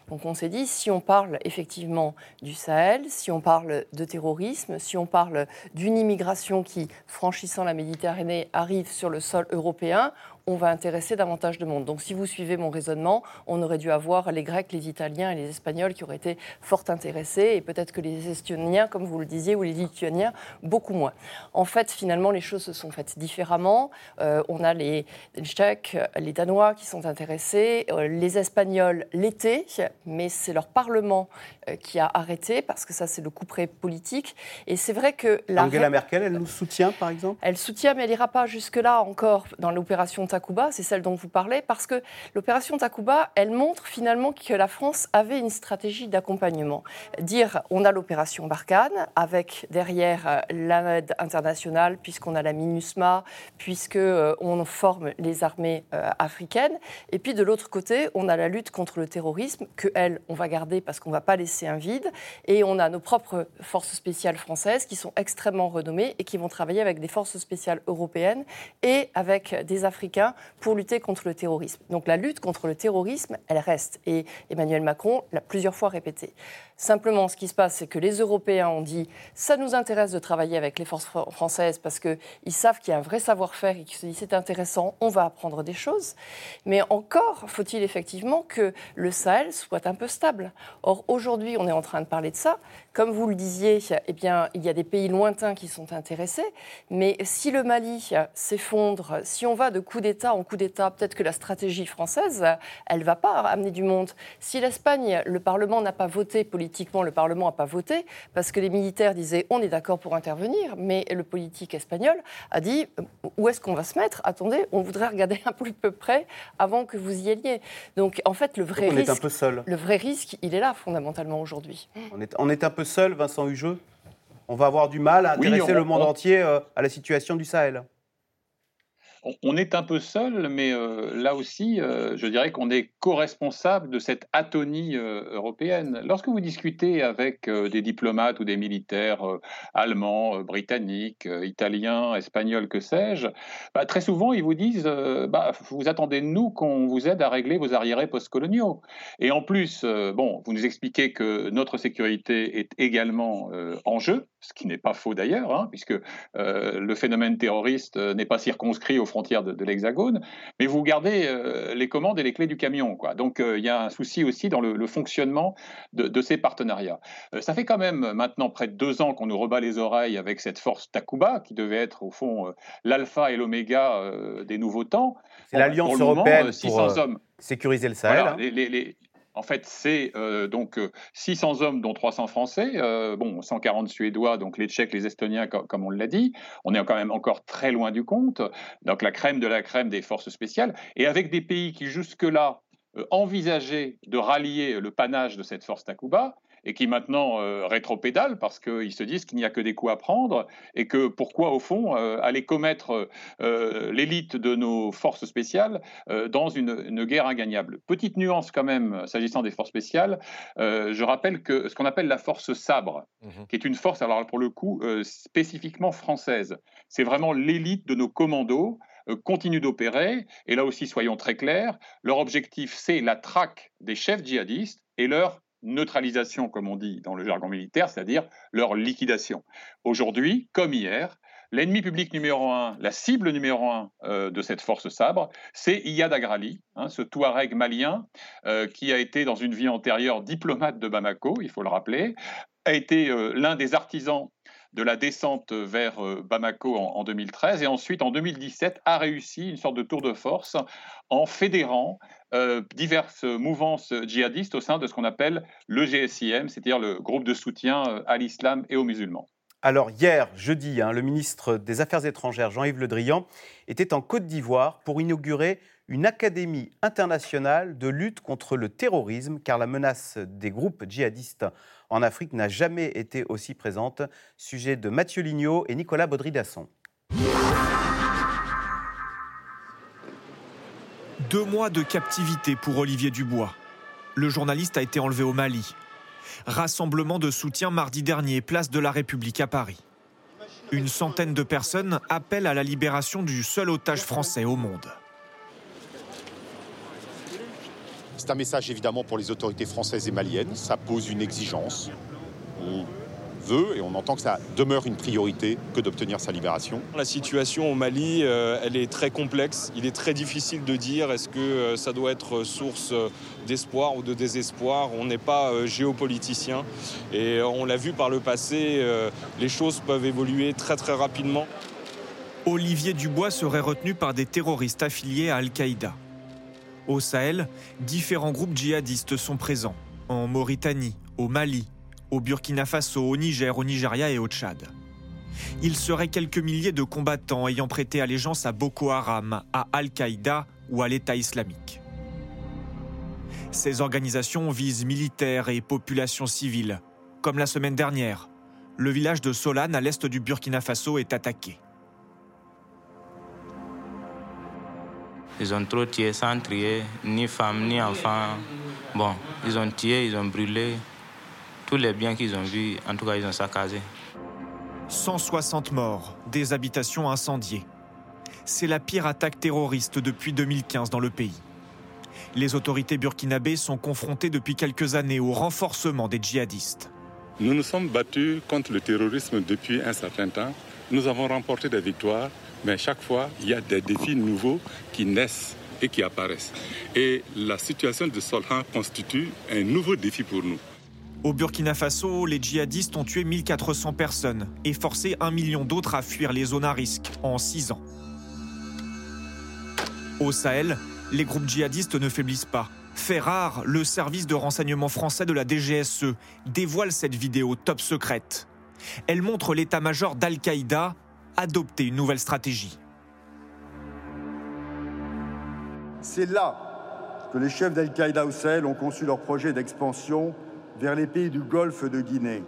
Donc on s'est dit, si on parle effectivement du Sahel, si on parle de terrorisme, si on parle d'une immigration qui, franchissant la Méditerranée, arrive sur le sol européen, on va intéresser davantage de monde. Donc si vous suivez mon raisonnement, on aurait dû avoir les Grecs, les Italiens et les Espagnols qui auraient été fort intéressés, et peut-être que les Estoniens, comme vous le disiez, ou les Lituaniens, beaucoup moins. En fait, finalement, les choses se sont faites différemment. Euh, on a les Tchèques, les Danois qui sont intéressés, euh, les Espagnols l'été, mais c'est leur Parlement euh, qui a arrêté, parce que ça, c'est le coup près politique. Et c'est vrai que... La Angela Merkel, elle nous soutient, par exemple? Elle soutient, mais elle n'ira pas jusque-là encore dans l'opération Takuba, c'est celle dont vous parlez, parce que l'opération Takuba, elle montre finalement que la France avait une stratégie d'accompagnement. Dire, on a l'opération Barkhane, avec derrière euh, l'aide internationale, puisqu'on a la MINUSMA, puisqu'on euh, forme les armées euh, africaines, et puis de l'autre côté, on a la lutte contre le terrorisme, que elle, on va garder parce qu'on ne va pas laisser un vide, et on a nos propres forces spéciales françaises qui sont extrêmement renommées et qui vont travailler avec des forces spéciales européennes et avec des Africains pour lutter contre le terrorisme. Donc la lutte contre le terrorisme, elle reste. Et Emmanuel Macron l'a plusieurs fois répété. Simplement, ce qui se passe, c'est que les Européens ont dit ça nous intéresse de travailler avec les forces françaises parce qu'ils savent qu'il y a un vrai savoir-faire et qu'ils se disent c'est intéressant, on va apprendre des choses. Mais encore faut-il effectivement que le Sahel soit un peu stable. Or, aujourd'hui, on est en train de parler de ça. Comme vous le disiez, eh bien, il y a des pays lointains qui sont intéressés. Mais si le Mali s'effondre, si on va de coup d'État en coup d'État, peut-être que la stratégie française, elle ne va pas amener du monde. Si l'Espagne, le Parlement n'a pas voté politiquement, politiquement, le Parlement n'a pas voté parce que les militaires disaient on est d'accord pour intervenir, mais le politique espagnol a dit où est-ce qu'on va se mettre? Attendez, on voudrait regarder un peu plus près avant que vous y alliez. Donc en fait, le vrai risque, est un peu seul. Le vrai risque, il est là fondamentalement aujourd'hui. On est, on est un peu seul, Vincent Hugeux. On va avoir du mal à intéresser le monde entier euh, à la situation du Sahel? On est un peu seul, mais euh, là aussi, euh, je dirais qu'on est co-responsable de cette atonie euh, européenne. Lorsque vous discutez avec des diplomates ou des militaires allemands, britanniques, italiens, espagnols, que sais-je, bah, très souvent, ils vous disent bah, Vous attendez de nous qu'on vous aide à régler vos arriérés postcoloniaux. Et en plus, bon, vous nous expliquez que notre sécurité est également en jeu, ce qui n'est pas faux d'ailleurs, hein, puisque le phénomène terroriste n'est pas circonscrit aux frontières de, l'Hexagone, mais vous gardez euh, les commandes et les clés du camion. Quoi. Donc euh, il y a un souci aussi dans le, fonctionnement de, ces partenariats. Euh, ça fait quand même maintenant près de deux ans qu'on nous rebat les oreilles avec cette force Takuba, qui devait être au fond l'alpha et l'oméga des nouveaux temps. C'est l'Alliance européenne pour hommes. sécuriser le Sahel. Hein. les, en fait, c'est euh, donc 600 euh, hommes, dont 300 Français, euh, bon, 140 Suédois, donc les Tchèques, les Estoniens, comme, on l'a dit. On est quand même encore très loin du compte. Donc la crème de la crème des forces spéciales. Et avec des pays qui jusque-là envisageaient de rallier le panache de cette force Takuba, et qui maintenant euh, rétropédalent parce qu'ils se disent qu'il n'y a que des coups à prendre et que pourquoi, au fond, euh, aller commettre euh, l'élite de nos forces spéciales dans une, guerre ingagnable. Petite nuance quand même, s'agissant des forces spéciales, je rappelle que ce qu'on appelle la force sabre, mhm. qui est une force, alors pour le coup, spécifiquement française, c'est vraiment l'élite de nos commandos continue d'opérer. Et là aussi, soyons très clairs, leur objectif, c'est la traque des chefs djihadistes et leur neutralisation, comme on dit dans le jargon militaire, c'est-à-dire leur liquidation. Aujourd'hui, comme hier, l'ennemi public numéro un, la cible numéro un euh, de cette force sabre, c'est Iyad Agrali, hein, ce Touareg malien euh, qui a été dans une vie antérieure diplomate de Bamako, il faut le rappeler, a été euh, l'un des artisans de la descente vers Bamako en, 2013 et ensuite en 2017 a réussi une sorte de tour de force en fédérant euh, diverses mouvances djihadistes au sein de ce qu'on appelle le GSIM, c'est-à-dire le groupe de soutien euh, à l'islam et aux musulmans. Alors hier, jeudi, hein, le ministre des Affaires étrangères, Jean-Yves Le Drian, était en Côte d'Ivoire pour inaugurer une académie internationale de lutte contre le terrorisme, car la menace des groupes djihadistes en Afrique n'a jamais été aussi présente. Sujet de Mathieu Lignot et Nicolas Baudry-Dasson. Deux mois de captivité pour Olivier Dubois. Le journaliste a été enlevé au Mali. Rassemblement de soutien mardi dernier, place de la République à Paris. Une centaine de personnes appellent à la libération du seul otage français au monde. C'est un message évidemment pour les autorités françaises et maliennes. Ça pose une exigence. Veut et on entend que ça demeure une priorité que d'obtenir sa libération. La situation au Mali, euh, elle est très complexe. Il est très difficile de dire est-ce que euh, ça doit être source euh, d'espoir ou de désespoir. On n'est pas géopoliticien et on l'a vu par le passé, les choses peuvent évoluer très très rapidement. Olivier Dubois serait retenu par des terroristes affiliés à Al-Qaïda. Au Sahel, différents groupes djihadistes sont présents. En Mauritanie, au Mali, au Burkina Faso, au Niger, au Nigeria et au Tchad. Il serait quelques milliers de combattants ayant prêté allégeance à Boko Haram, à Al-Qaïda ou à l'État islamique. Ces organisations visent militaires et populations civiles. Comme la semaine dernière, le village de Solane à l'est du Burkina Faso est attaqué. Ils ont trop tué sans trier, ni femmes, ni enfants. Bon, ils ont tué, ils ont brûlé. Tous les biens qu'ils ont vus, en tout cas, ils ont saccagé. 160 morts, des habitations incendiées. C'est la pire attaque terroriste depuis 2015 dans le pays. Les autorités burkinabées sont confrontées depuis quelques années au renforcement des djihadistes. Nous nous sommes battus contre le terrorisme depuis un certain temps. Nous avons remporté des victoires mais chaque fois, il y a des défis nouveaux qui naissent et qui apparaissent. Et la situation de Solhan constitue un nouveau défi pour nous. Au Burkina Faso, les djihadistes ont tué 1400 personnes et forcé un million d'autres à fuir les zones à risque en six ans. Au Sahel, les groupes djihadistes ne faiblissent pas. Fait le service de renseignement français de la DGSE dévoile cette vidéo top secrète. Elle montre l'état-major d'Al-Qaïda adopter une nouvelle stratégie. C'est là que les chefs d'Al-Qaïda au Sahel ont conçu leur projet d'expansion vers les pays du Golfe de Guinée.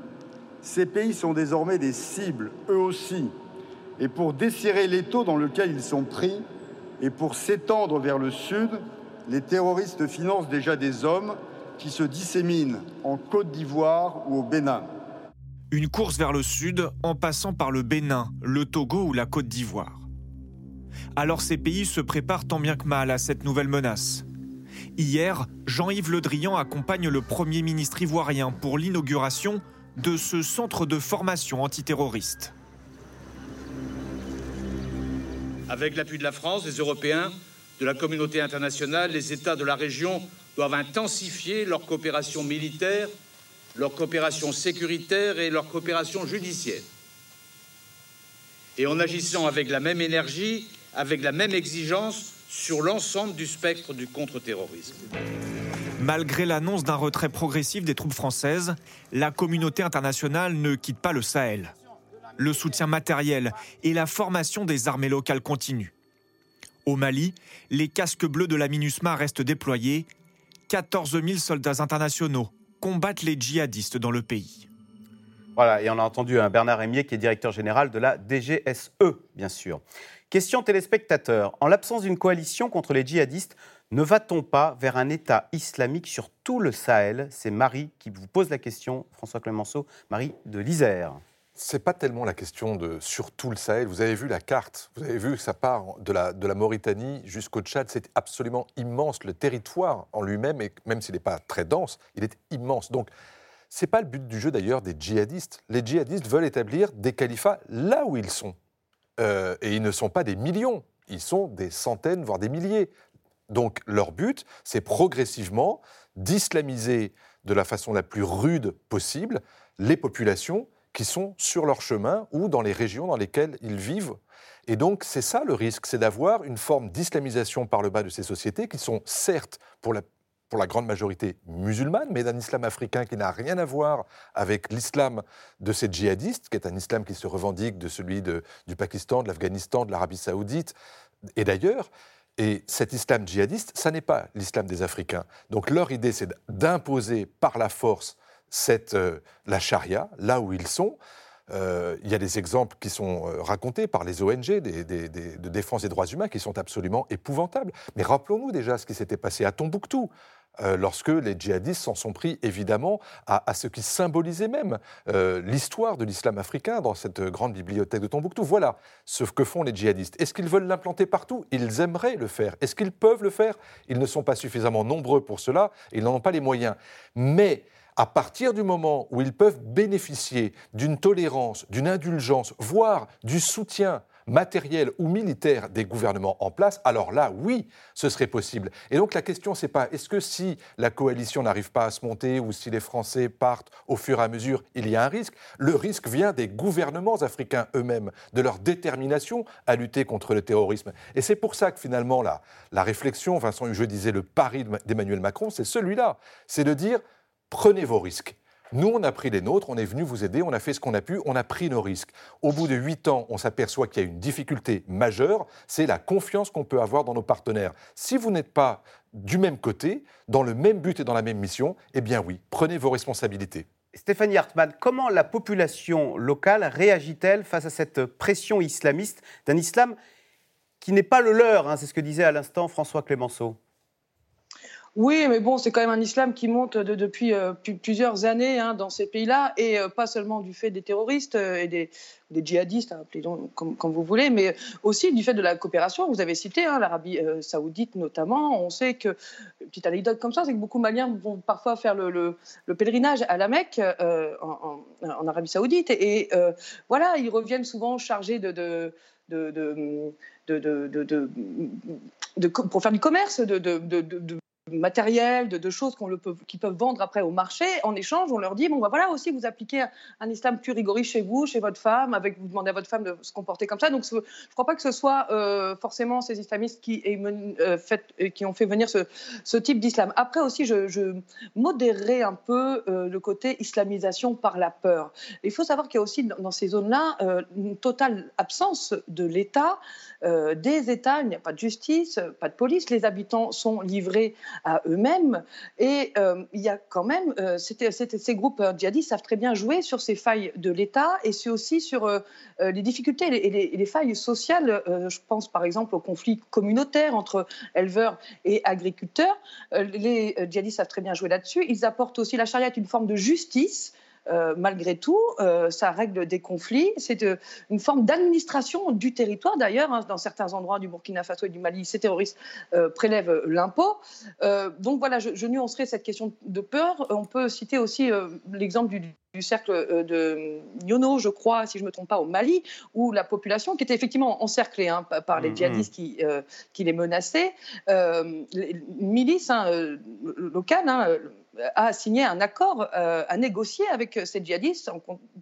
Ces pays sont désormais des cibles, eux aussi. Et pour desserrer l'étau dans lequel ils sont pris, et pour s'étendre vers le sud, les terroristes financent déjà des hommes qui se disséminent en Côte d'Ivoire ou au Bénin. Une course vers le sud en passant par le Bénin, le Togo ou la Côte d'Ivoire. Alors ces pays se préparent tant bien que mal à cette nouvelle menace. Hier, Jean-Yves Le Drian accompagne le Premier ministre ivoirien pour l'inauguration de ce centre de formation antiterroriste. Avec l'appui de la France, des Européens, de la communauté internationale, les États de la région doivent intensifier leur coopération militaire leur coopération sécuritaire et leur coopération judiciaire. Et en agissant avec la même énergie, avec la même exigence sur l'ensemble du spectre du contre-terrorisme. Malgré l'annonce d'un retrait progressif des troupes françaises, la communauté internationale ne quitte pas le Sahel. Le soutien matériel et la formation des armées locales continuent. Au Mali, les casques bleus de la MINUSMA restent déployés. 14 000 soldats internationaux combattent les djihadistes dans le pays. Voilà, et on a entendu un Bernard Rémier qui est directeur général de la DGSE, bien sûr. Question téléspectateur. En l'absence d'une coalition contre les djihadistes, ne va-t-on pas vers un État islamique sur tout le Sahel? C'est Marie qui vous pose la question, François Clemenceau, Marie de l'Isère c'est pas tellement la question de sur tout le Sahel. Vous avez vu la carte, vous avez vu que ça part de la, de la Mauritanie jusqu'au Tchad. C'est absolument immense. Le territoire en lui-même, même s'il n'est pas très dense, il est immense. Donc, c'est pas le but du jeu d'ailleurs des djihadistes. Les djihadistes veulent établir des califats là où ils sont. Euh, et ils ne sont pas des millions, ils sont des centaines, voire des milliers. Donc leur but, c'est progressivement d'islamiser de la façon la plus rude possible les populations qui sont sur leur chemin ou dans les régions dans lesquelles ils vivent. Et donc, c'est ça le risque, c'est d'avoir une forme d'islamisation par le bas de ces sociétés qui sont certes, pour la pour la grande majorité musulmane, mais d'un islam africain qui n'a rien à voir avec l'islam de ces djihadistes, qui est un islam qui se revendique de celui du Pakistan, de l'Afghanistan, de l'Arabie saoudite et d'ailleurs. Et cet islam djihadiste, ça n'est pas l'islam des Africains. Donc leur idée, c'est d'imposer par la force euh, la charia, là où ils sont. Euh, il y a des exemples qui sont euh, racontés par les ONG de défense des droits humains qui sont absolument épouvantables. Mais rappelons-nous déjà ce qui s'était passé à Tombouctou. Euh, lorsque les djihadistes s'en sont pris évidemment à, ce qui symbolisait même l'histoire de l'islam africain dans cette grande bibliothèque de Tombouctou. Voilà ce que font les djihadistes. Est-ce qu'ils veulent l'implanter partout? Ils aimeraient le faire. Est-ce qu'ils peuvent le faire? Ils ne sont pas suffisamment nombreux pour cela, ils n'en ont pas les moyens. Mais à partir du moment où ils peuvent bénéficier d'une tolérance, d'une indulgence, voire du soutien matériel ou militaire des gouvernements en place, alors là, oui, ce serait possible. Et donc la question, c'est pas est-ce que si la coalition n'arrive pas à se monter ou si les Français partent au fur et à mesure, il y a un risque? Le risque vient des gouvernements africains eux-mêmes, de leur détermination à lutter contre le terrorisme. Et c'est pour ça que finalement, la réflexion, Vincent, je disais, le pari d'Emmanuel Macron, c'est celui-là. C'est de dire prenez vos risques. Nous, on a pris les nôtres, on est venu vous aider, on a fait ce qu'on a pu, on a pris nos risques. Au bout de huit ans, on s'aperçoit qu'il y a une difficulté majeure, c'est la confiance qu'on peut avoir dans nos partenaires. Si vous n'êtes pas du même côté, dans le même but et dans la même mission, eh bien oui, prenez vos responsabilités. Stéphanie Hartmann, comment la population locale réagit-elle face à cette pression islamiste d'un islam qui n'est pas le leur hein, C'est ce que disait à l'instant François Clémenceau? Oui, mais bon, c'est quand même un islam qui monte depuis euh, plusieurs années hein, dans ces pays-là, et euh, pas seulement du fait des terroristes euh, et des, djihadistes, appelez comme, vous voulez, mais aussi du fait de la coopération. Vous avez cité hein, l'Arabie saoudite notamment. On sait que, petite anecdote comme ça, c'est que beaucoup de Maliens vont parfois faire le, pèlerinage à la Mecque en, Arabie saoudite, et, voilà, ils reviennent souvent chargés de, pour faire du commerce, matériel, de, choses qu'on peut, qu'ils peuvent vendre après au marché. En échange, on leur dit bon, bah voilà aussi, vous appliquez un, islam plus rigoriste chez vous, chez votre femme, avec vous demandez à votre femme de se comporter comme ça. Donc, je ne crois pas que ce soit euh, forcément ces islamistes qui, euh, fait, euh, qui ont fait venir ce, type d'islam. Après aussi, je, je modérerai un peu le côté islamisation par la peur. Il faut savoir qu'il y a aussi dans, ces zones-là une totale absence de l'État, des États. Il n'y a pas de justice, pas de police. Les habitants sont livrés à eux-mêmes. Et euh, il y a quand même, euh, ces groupes djihadistes savent très bien jouer sur ces failles de l'État et aussi sur euh, les difficultés et les, failles sociales. je pense par exemple au conflit communautaire entre éleveurs et agriculteurs. les djihadistes savent très bien jouer là-dessus. Ils apportent aussi, la charia est une forme de justice euh, malgré tout, euh, ça règle des conflits. C'est euh, une forme d'administration du territoire. D'ailleurs, hein, dans certains endroits du Burkina Faso et du Mali, ces terroristes prélèvent l'impôt. donc voilà, je, nuancerai cette question de peur. On peut citer aussi l'exemple du, cercle de Nyono, je crois, si je ne me trompe pas, au Mali, où la population, qui était effectivement encerclée hein, par les mm-hmm. djihadistes qui, qui les menaçaient, une milice hein, locale, a signé un accord euh, à négocier avec euh, ces djihadistes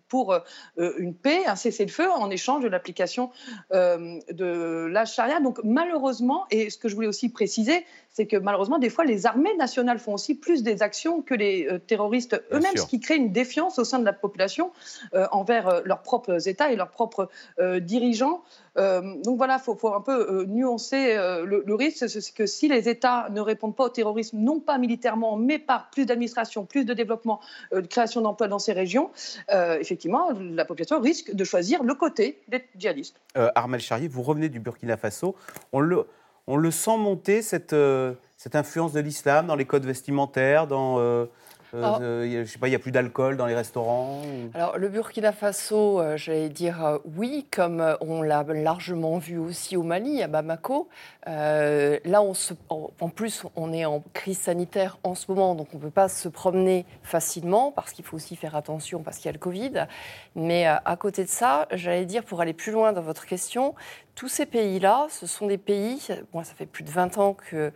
pour euh, une paix, un cessez-le-feu en échange de l'application de la charia. Donc malheureusement, et ce que je voulais aussi préciser, c'est que malheureusement, des fois, les armées nationales font aussi plus des actions que les terroristes eux-mêmes, ce qui crée une défiance au sein de la population envers leurs propres États et leurs propres dirigeants. Donc voilà, il faut, un peu nuancer le, le, risque, c'est que si les États ne répondent pas au terrorisme, non pas militairement, mais par plus d'administration, plus de développement, euh, de création d'emplois dans ces régions, euh, effectivement, la population risque de choisir le côté des djihadistes. Euh, Armel Charrier, vous revenez du Burkina Faso. On le, sent monter, cette influence de l'islam dans les codes vestimentaires, dans euh, je sais pas, il n'y a plus d'alcool dans les restaurants Alors, le Burkina Faso, euh, j'allais dire euh, oui, comme on l'a largement vu aussi au Mali, à Bamako. là, on se, en, plus, on est en crise sanitaire en ce moment, donc on ne peut pas se promener facilement parce qu'il faut aussi faire attention parce qu'il y a le Covid. Mais à côté de ça, j'allais dire, pour aller plus loin dans votre question, tous ces pays-là, ce sont des pays, moi ça fait plus de 20 ans que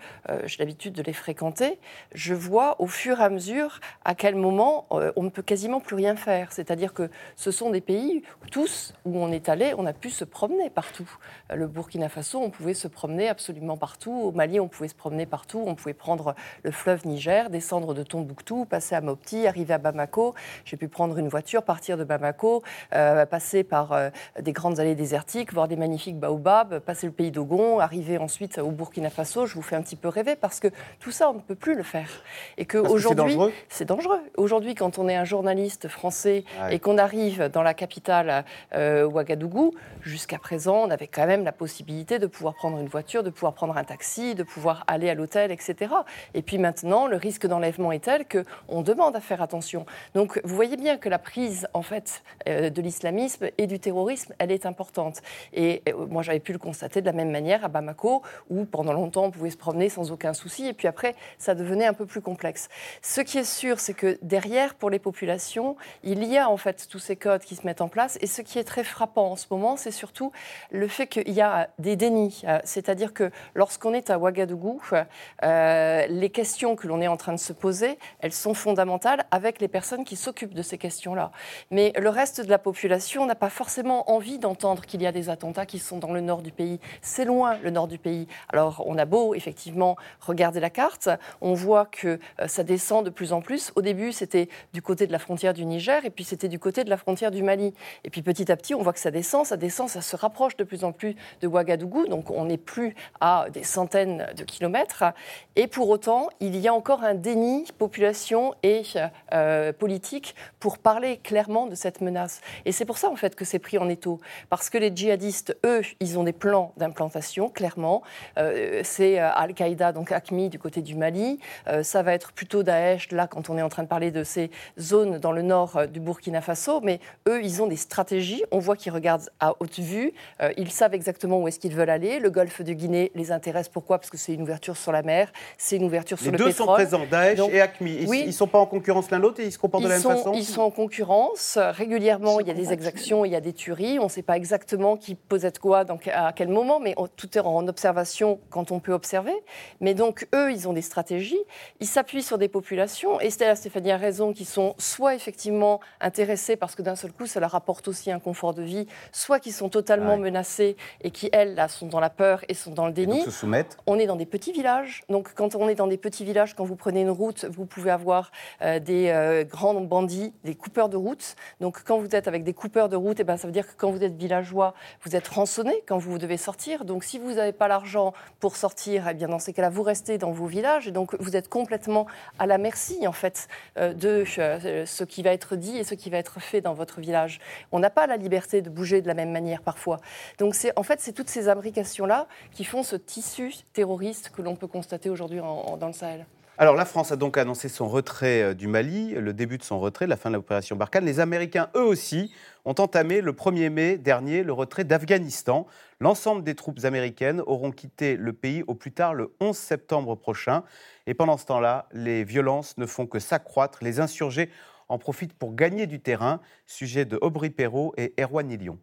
j'ai l'habitude de les fréquenter, je vois au fur et à mesure à quel moment euh, on ne peut quasiment plus rien faire. C'est-à-dire que ce sont des pays, tous, où on est allé, on a pu se promener partout. Euh, le Burkina Faso, on pouvait se promener absolument partout. Au Mali, on pouvait se promener partout. On pouvait prendre le fleuve Niger, descendre de Tombouctou, passer à Mopti, arriver à Bamako. J'ai pu prendre une voiture, partir de Bamako, euh, passer par des grandes allées désertiques, voir des magnifiques baobabs, passer le pays d'Ogon, arriver ensuite au Burkina Faso. Je vous fais un petit peu rêver parce que tout ça, on ne peut plus le faire. Et que aujourd'hui, c'est dangereux. Aujourd'hui, quand on est un journaliste français et qu'on arrive dans la capitale euh, Ouagadougou, jusqu'à présent, on avait quand même la possibilité de pouvoir prendre une voiture, de pouvoir prendre un taxi, de pouvoir aller à l'hôtel, etc. Et puis maintenant, le risque d'enlèvement est tel que on demande à faire attention. Donc, vous voyez bien que la prise, en fait, euh, de l'islamisme et du terrorisme, elle est importante. Et euh, moi, j'avais pu le constater de la même manière à Bamako, où pendant longtemps, on pouvait se promener sans aucun souci. Et puis après, ça devenait un peu plus complexe. Ce qui est sûr, c'est que derrière, pour les populations, il y a en fait tous ces codes qui se mettent en place. Et ce qui est très frappant en ce moment, c'est surtout le fait qu'il y a des dénis. Euh, c'est-à-dire que lorsqu'on est à Ouagadougou, euh, les questions que l'on est en train de se poser, elles sont fondamentales avec les personnes qui s'occupent de ces questions-là. Mais le reste de la population n'a pas forcément envie d'entendre qu'il y a des attentats qui sont dans le nord du pays. C'est loin le nord du pays. Alors on a beau effectivement regarder la carte, on voit que euh, ça descend de plus en plus. Au début, c'était du côté de la frontière du Niger, et puis c'était du côté de la frontière du Mali. Et puis petit à petit, on voit que ça descend, ça descend, ça se rapproche de plus en plus de Ouagadougou, donc on n'est plus à des centaines de kilomètres. Et pour autant, il y a encore un déni population et euh, politique pour parler clairement de cette menace. Et c'est pour ça en fait que c'est pris en étau, parce que les djihadistes, eux, ils ont des plans d'implantation clairement. Euh, c'est Al-Qaïda, donc ACMI du côté du Mali. Euh, ça va être plutôt Daesh, là, quand on est en train de parler de ces zones dans le nord euh, du Burkina Faso. Mais eux, ils ont des stratégies. On voit qu'ils regardent à haute vue. Euh, ils savent exactement où est-ce qu'ils veulent aller. Le golfe de Guinée les intéresse. Pourquoi? Parce que c'est une ouverture sur la mer, c'est une ouverture sur les le pétrole. Les deux sont présents, Daesh et ACMI. Ils ne sont pas en concurrence l'un l'autre et ils se comportent de la même façon? Ils sont en concurrence. Régulièrement, il y a des exactions, il y a des tueries. On ne sait pas exactement qui posait quoi, donc à quel moment, mais tout est en observation quand on peut observer. Mais donc, eux, ils ont des stratégies. Ils s'appuient sur des populations, et Stella Stéphanie a raison, qui sont soit effectivement intéressées parce que d'un seul coup, ça leur apporte aussi un confort de vie, soit qui sont totalement menacées et qui, elles, là, sont dans la peur et sont dans le déni. se soumettent. On est dans des petits villages. Donc, quand on est dans des petits villages, quand vous prenez une route, vous pouvez avoir euh, des euh, grands bandits, des coupeurs de route. Donc, quand vous êtes avec des coupeurs de route, et eh ben, ça veut dire que quand vous êtes villageois, vous êtes rançonné quand vous devez sortir. Donc, si vous n'avez pas l'argent pour sortir, eh bien, dans ces cas-là, vous restez dans vos villages. Et donc, vous êtes complètement à la merci, en fait, euh, de euh, ce qui va être dit et ce qui va être fait dans votre village. On n'a pas la liberté de bouger de la même manière parfois. Donc, c'est, en fait, c'est toutes ces imbrications-là qui font ce tissu terroriste que l'on peut constater aujourd'hui dans le Sahel. Alors la France a donc annoncé son retrait euh, du Mali, le début de son retrait, la fin de l'opération Barkhane. Les Américains, eux aussi, ont entamé le 1er mai dernier le retrait d'Afghanistan. L'ensemble des troupes américaines auront quitté le pays au plus tard le 11 septembre prochain. Et pendant ce temps-là, les violences ne font que s'accroître. Les insurgés en profitent pour gagner du terrain. Sujet de Aubry Perrault et Erwan Nilion.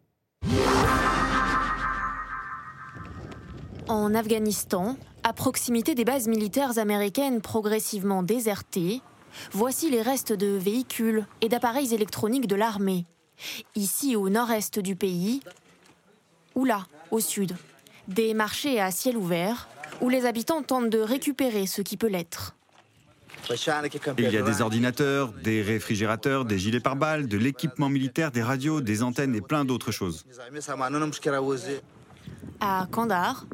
En Afghanistan, à proximité des bases militaires américaines progressivement désertées, voici les restes de véhicules et d'appareils électroniques de l'armée. Ici au nord-est du pays, ou là, au sud, des marchés à ciel ouvert où les habitants tentent de récupérer ce qui peut l'être. Il y a des ordinateurs, des réfrigérateurs, des gilets pare-balles, de l'équipement militaire, des radios, des antennes et plein d'autres choses. À Kandahar,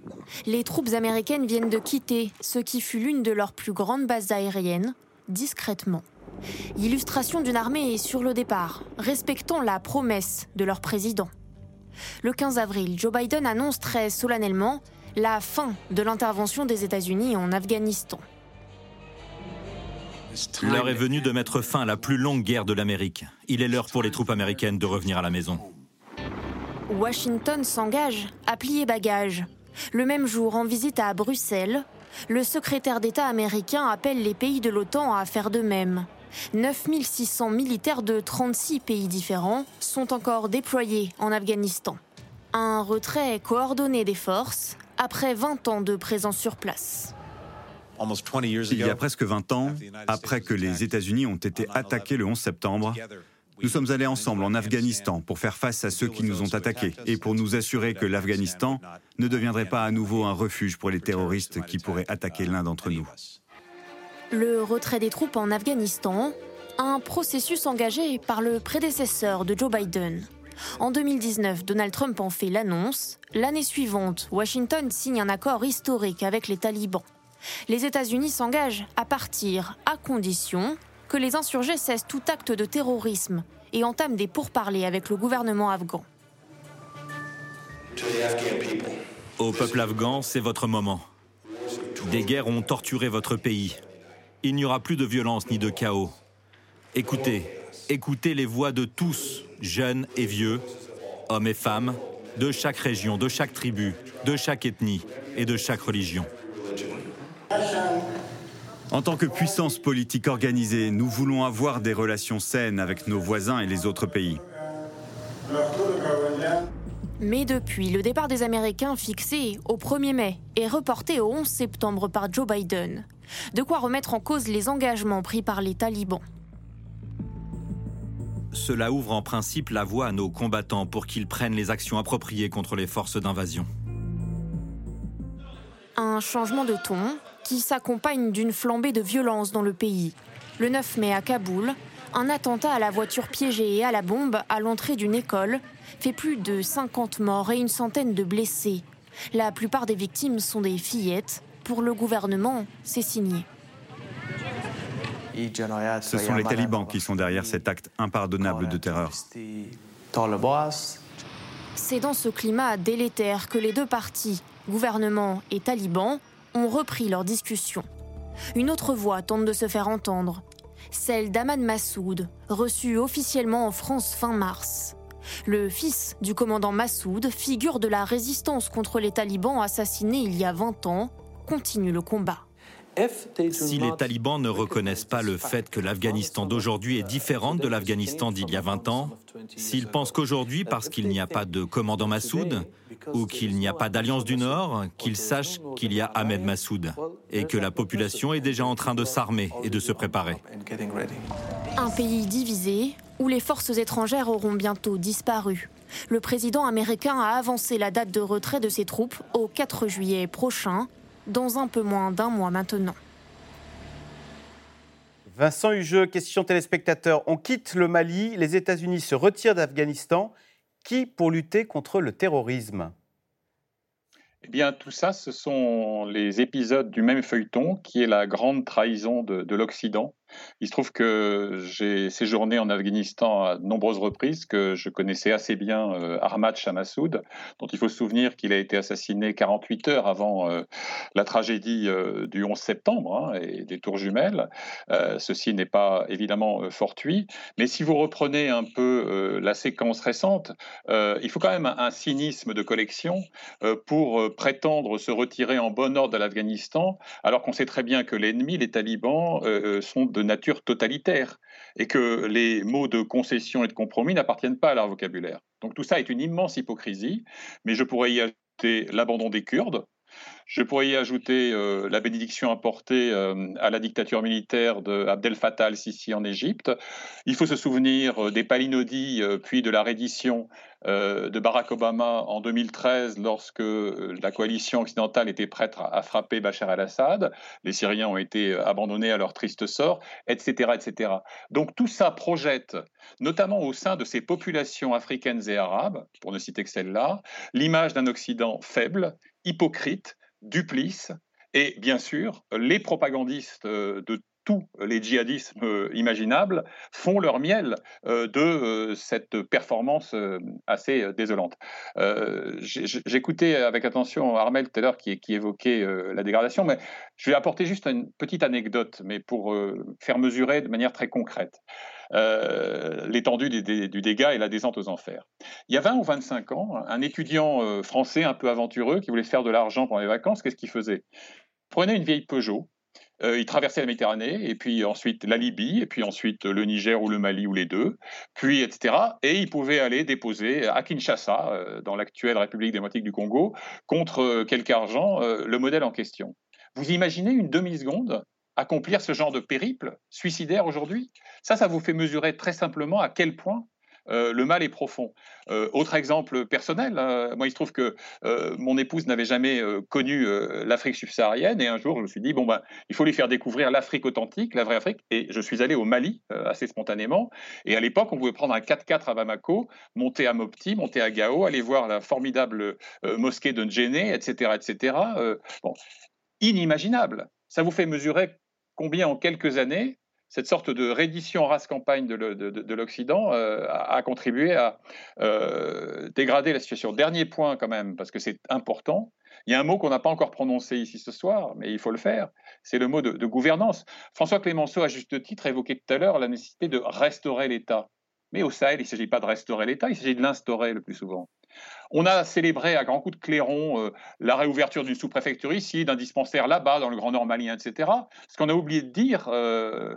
les troupes américaines viennent de quitter ce qui fut l'une de leurs plus grandes bases aériennes, discrètement. Illustration d'une armée sur le départ, respectant la promesse de leur président. Le 15 avril, Joe Biden annonce très solennellement la fin de l'intervention des États-Unis en Afghanistan. L'heure est venue de mettre fin à la plus longue guerre de l'Amérique. Il est l'heure pour les troupes américaines de revenir à la maison. Washington s'engage à plier bagage. Le même jour, en visite à Bruxelles, le secrétaire d'État américain appelle les pays de l'OTAN à faire de même. 9600 militaires de 36 pays différents sont encore déployés en Afghanistan. Un retrait coordonné des forces après 20 ans de présence sur place. Il y a presque 20 ans, après que les États-Unis ont été attaqués le 11 septembre, nous sommes allés ensemble en Afghanistan pour faire face à ceux qui nous ont attaqués et pour nous assurer que l'Afghanistan ne deviendrait pas à nouveau un refuge pour les terroristes qui pourraient attaquer l'un d'entre nous. Le retrait des troupes en Afghanistan, un processus engagé par le prédécesseur de Joe Biden. En 2019, Donald Trump en fait l'annonce. L'année suivante, Washington signe un accord historique avec les talibans. Les États-Unis s'engagent à partir à condition que les insurgés cessent tout acte de terrorisme et entament des pourparlers avec le gouvernement afghan. Au peuple afghan, c'est votre moment. Des guerres ont torturé votre pays. Il n'y aura plus de violence ni de chaos. Écoutez, écoutez les voix de tous, jeunes et vieux, hommes et femmes, de chaque région, de chaque tribu, de chaque ethnie et de chaque religion. En tant que puissance politique organisée, nous voulons avoir des relations saines avec nos voisins et les autres pays. Mais depuis le départ des Américains fixé au 1er mai et reporté au 11 septembre par Joe Biden, de quoi remettre en cause les engagements pris par les talibans. Cela ouvre en principe la voie à nos combattants pour qu'ils prennent les actions appropriées contre les forces d'invasion. Un changement de ton qui s'accompagne d'une flambée de violence dans le pays. Le 9 mai à Kaboul, un attentat à la voiture piégée et à la bombe à l'entrée d'une école fait plus de 50 morts et une centaine de blessés. La plupart des victimes sont des fillettes. Pour le gouvernement, c'est signé. Ce sont les talibans qui sont derrière cet acte impardonnable de terreur. C'est dans ce climat délétère que les deux partis, gouvernement et talibans, ont repris leur discussion. Une autre voix tente de se faire entendre, celle d'Ahmad Massoud, reçu officiellement en France fin mars. Le fils du commandant Massoud, figure de la résistance contre les talibans assassinés il y a 20 ans, continue le combat. Si les talibans ne reconnaissent pas le fait que l'Afghanistan d'aujourd'hui est différente de l'Afghanistan d'il y a 20 ans, s'ils pensent qu'aujourd'hui, parce qu'il n'y a pas de commandant Massoud, ou qu'il n'y a pas d'alliance du Nord, qu'ils sachent qu'il y a Ahmed Massoud, et que la population est déjà en train de s'armer et de se préparer. Un pays divisé, où les forces étrangères auront bientôt disparu. Le président américain a avancé la date de retrait de ses troupes au 4 juillet prochain, dans un peu moins d'un mois maintenant. Vincent Hugeux, question téléspectateur. On quitte le Mali, les États-Unis se retirent d'Afghanistan. Qui pour lutter contre le terrorisme? Eh bien, tout ça, ce sont les épisodes du même feuilleton qui est la grande trahison de, de l'Occident il se trouve que j'ai séjourné en Afghanistan à de nombreuses reprises, que je connaissais assez bien euh, Ahmad Shamassoud, dont il faut se souvenir qu'il a été assassiné 48 heures avant euh, la tragédie euh, du 11 septembre hein, et des tours jumelles. ceci n'est pas évidemment fortuit, mais si vous reprenez un peu la séquence récente, il faut quand même un cynisme de collection pour prétendre se retirer en bon ordre de l'Afghanistan, alors qu'on sait très bien que l'ennemi, les talibans, sont de nature totalitaire et que les mots de concession et de compromis n'appartiennent pas à leur vocabulaire. Donc tout ça est une immense hypocrisie, mais je pourrais y ajouter l'abandon des Kurdes, je pourrais y ajouter euh, la bénédiction apportée euh, à la dictature militaire d'Abdel Fattah al-Sisi en Égypte. Il faut se souvenir euh, des palinodies, puis de la reddition de Barack Obama en 2013, lorsque la coalition occidentale était prête à, frapper Bachar el-Assad. Les Syriens ont été abandonnés à leur triste sort, etc., etc. Donc tout ça projette, notamment au sein de ces populations africaines et arabes, pour ne citer que celle-là, l'image d'un Occident faible, hypocrite, duplice, et bien sûr, les propagandistes euh, de tous les djihadismes euh, imaginables font leur miel euh, de cette performance assez désolante. J'écoutais avec attention Armel tout à l'heure qui, évoquait la dégradation, mais je vais apporter juste une petite anecdote, mais pour faire mesurer de manière très concrète. Euh, l'étendue du, dégât et la descente aux enfers. Il y a 20 ou 25 ans, un étudiant euh, français un peu aventureux qui voulait faire de l'argent pendant les vacances, qu'est-ce qu'il faisait? Il prenait une vieille Peugeot, euh, il traversait la Méditerranée, et puis ensuite la Libye, et puis ensuite le Niger ou le Mali ou les deux, puis etc. Et il pouvait aller déposer à Kinshasa, dans l'actuelle République démocratique du Congo, contre quelque argent, le modèle en question. Vous imaginez une demi-seconde accomplir ce genre de périple suicidaire aujourd'hui? Ça, ça vous fait mesurer très simplement à quel point euh, le mal est profond. Euh, autre exemple personnel, hein, moi il se trouve que euh, mon épouse n'avait jamais connu l'Afrique subsaharienne et un jour je me suis dit bon ben il faut lui faire découvrir l'Afrique authentique, la vraie Afrique et je suis allé au Mali assez spontanément et à l'époque on pouvait prendre un 4x4 à Bamako, monter à Mopti, monter à Gao, aller voir la formidable mosquée de Ndjéné, etc. etc. inimaginable. Ça vous fait mesurer combien en quelques années cette sorte de reddition race campagne de, l'Occident euh, a, contribué à euh, dégrader la situation. Dernier point quand même, parce que c'est important, il y a un mot qu'on n'a pas encore prononcé ici ce soir, mais il faut le faire, c'est le mot de, gouvernance. François Clémenceau, à juste titre, évoqué tout à l'heure la nécessité de restaurer l'État. Mais au Sahel, il ne s'agit pas de restaurer l'État, il s'agit de l'instaurer le plus souvent. On a célébré à grands coups de clairon euh, la réouverture d'une sous-préfecture ici, d'un dispensaire là-bas, dans le Grand Nord malien, etc. Ce qu'on a oublié de dire, euh,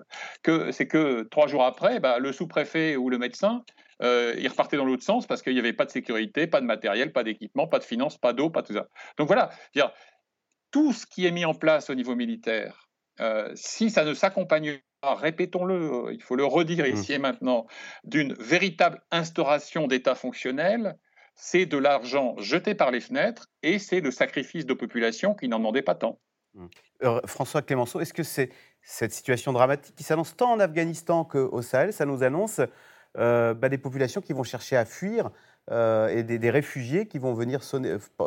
c'est que trois jours après, bah, le sous-préfet ou le médecin, euh, il repartait dans l'autre sens parce qu'il n'y avait pas de sécurité, pas de matériel, pas d'équipement, pas de finances, pas d'eau, pas tout ça. Donc voilà, dire, tout ce qui est mis en place au niveau militaire, si ça ne s'accompagne pas, répétons-le, il faut le redire mmh. ici et maintenant, d'une véritable instauration d'État fonctionnel, c'est de l'argent jeté par les fenêtres et c'est le sacrifice de populations qui n'en demandaient pas tant. Mmh. Euh, François Clémenceau, est-ce que c'est cette situation dramatique qui s'annonce tant en Afghanistan qu'au Sahel, ça nous annonce euh, bah, des populations qui vont chercher à fuir euh, et des, réfugiés qui vont venir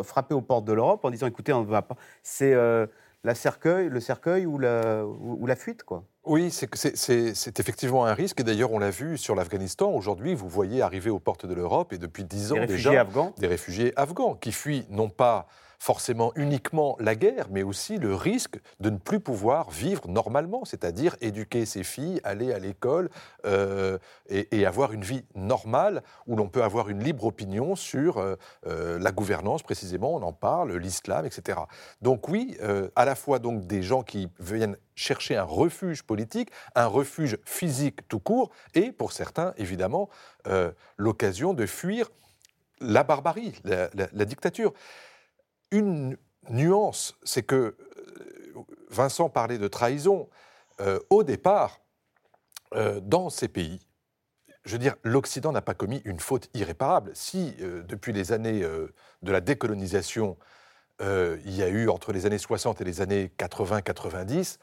frapper aux portes de l'Europe en disant écoutez, on ne va pas. C'est le cercueil ou la, ou la fuite, quoi. Oui, c'est effectivement un risque. Et d'ailleurs, on l'a vu sur l'Afghanistan. Aujourd'hui, vous voyez arriver aux portes de l'Europe, et depuis dix ans déjà, des réfugiés afghans qui fuient non pas forcément uniquement la guerre, mais aussi le risque de ne plus pouvoir vivre normalement, c'est-à-dire éduquer ses filles, aller à l'école euh, et, avoir une vie normale où l'on peut avoir une libre opinion sur euh, euh, la gouvernance précisément, on en parle, l'islam, etc. Donc oui, à la fois donc des gens qui viennent chercher un refuge politique, un refuge physique tout court, et pour certains, évidemment, l'occasion de fuir la barbarie, la dictature une nuance, c'est que euh, Vincent parlait de trahison. Euh, au départ, euh, dans ces pays, je veux dire, l'Occident n'a pas commis une faute irréparable. Si, depuis les années de la décolonisation, il y a eu, entre les années 60 et les années 80-90,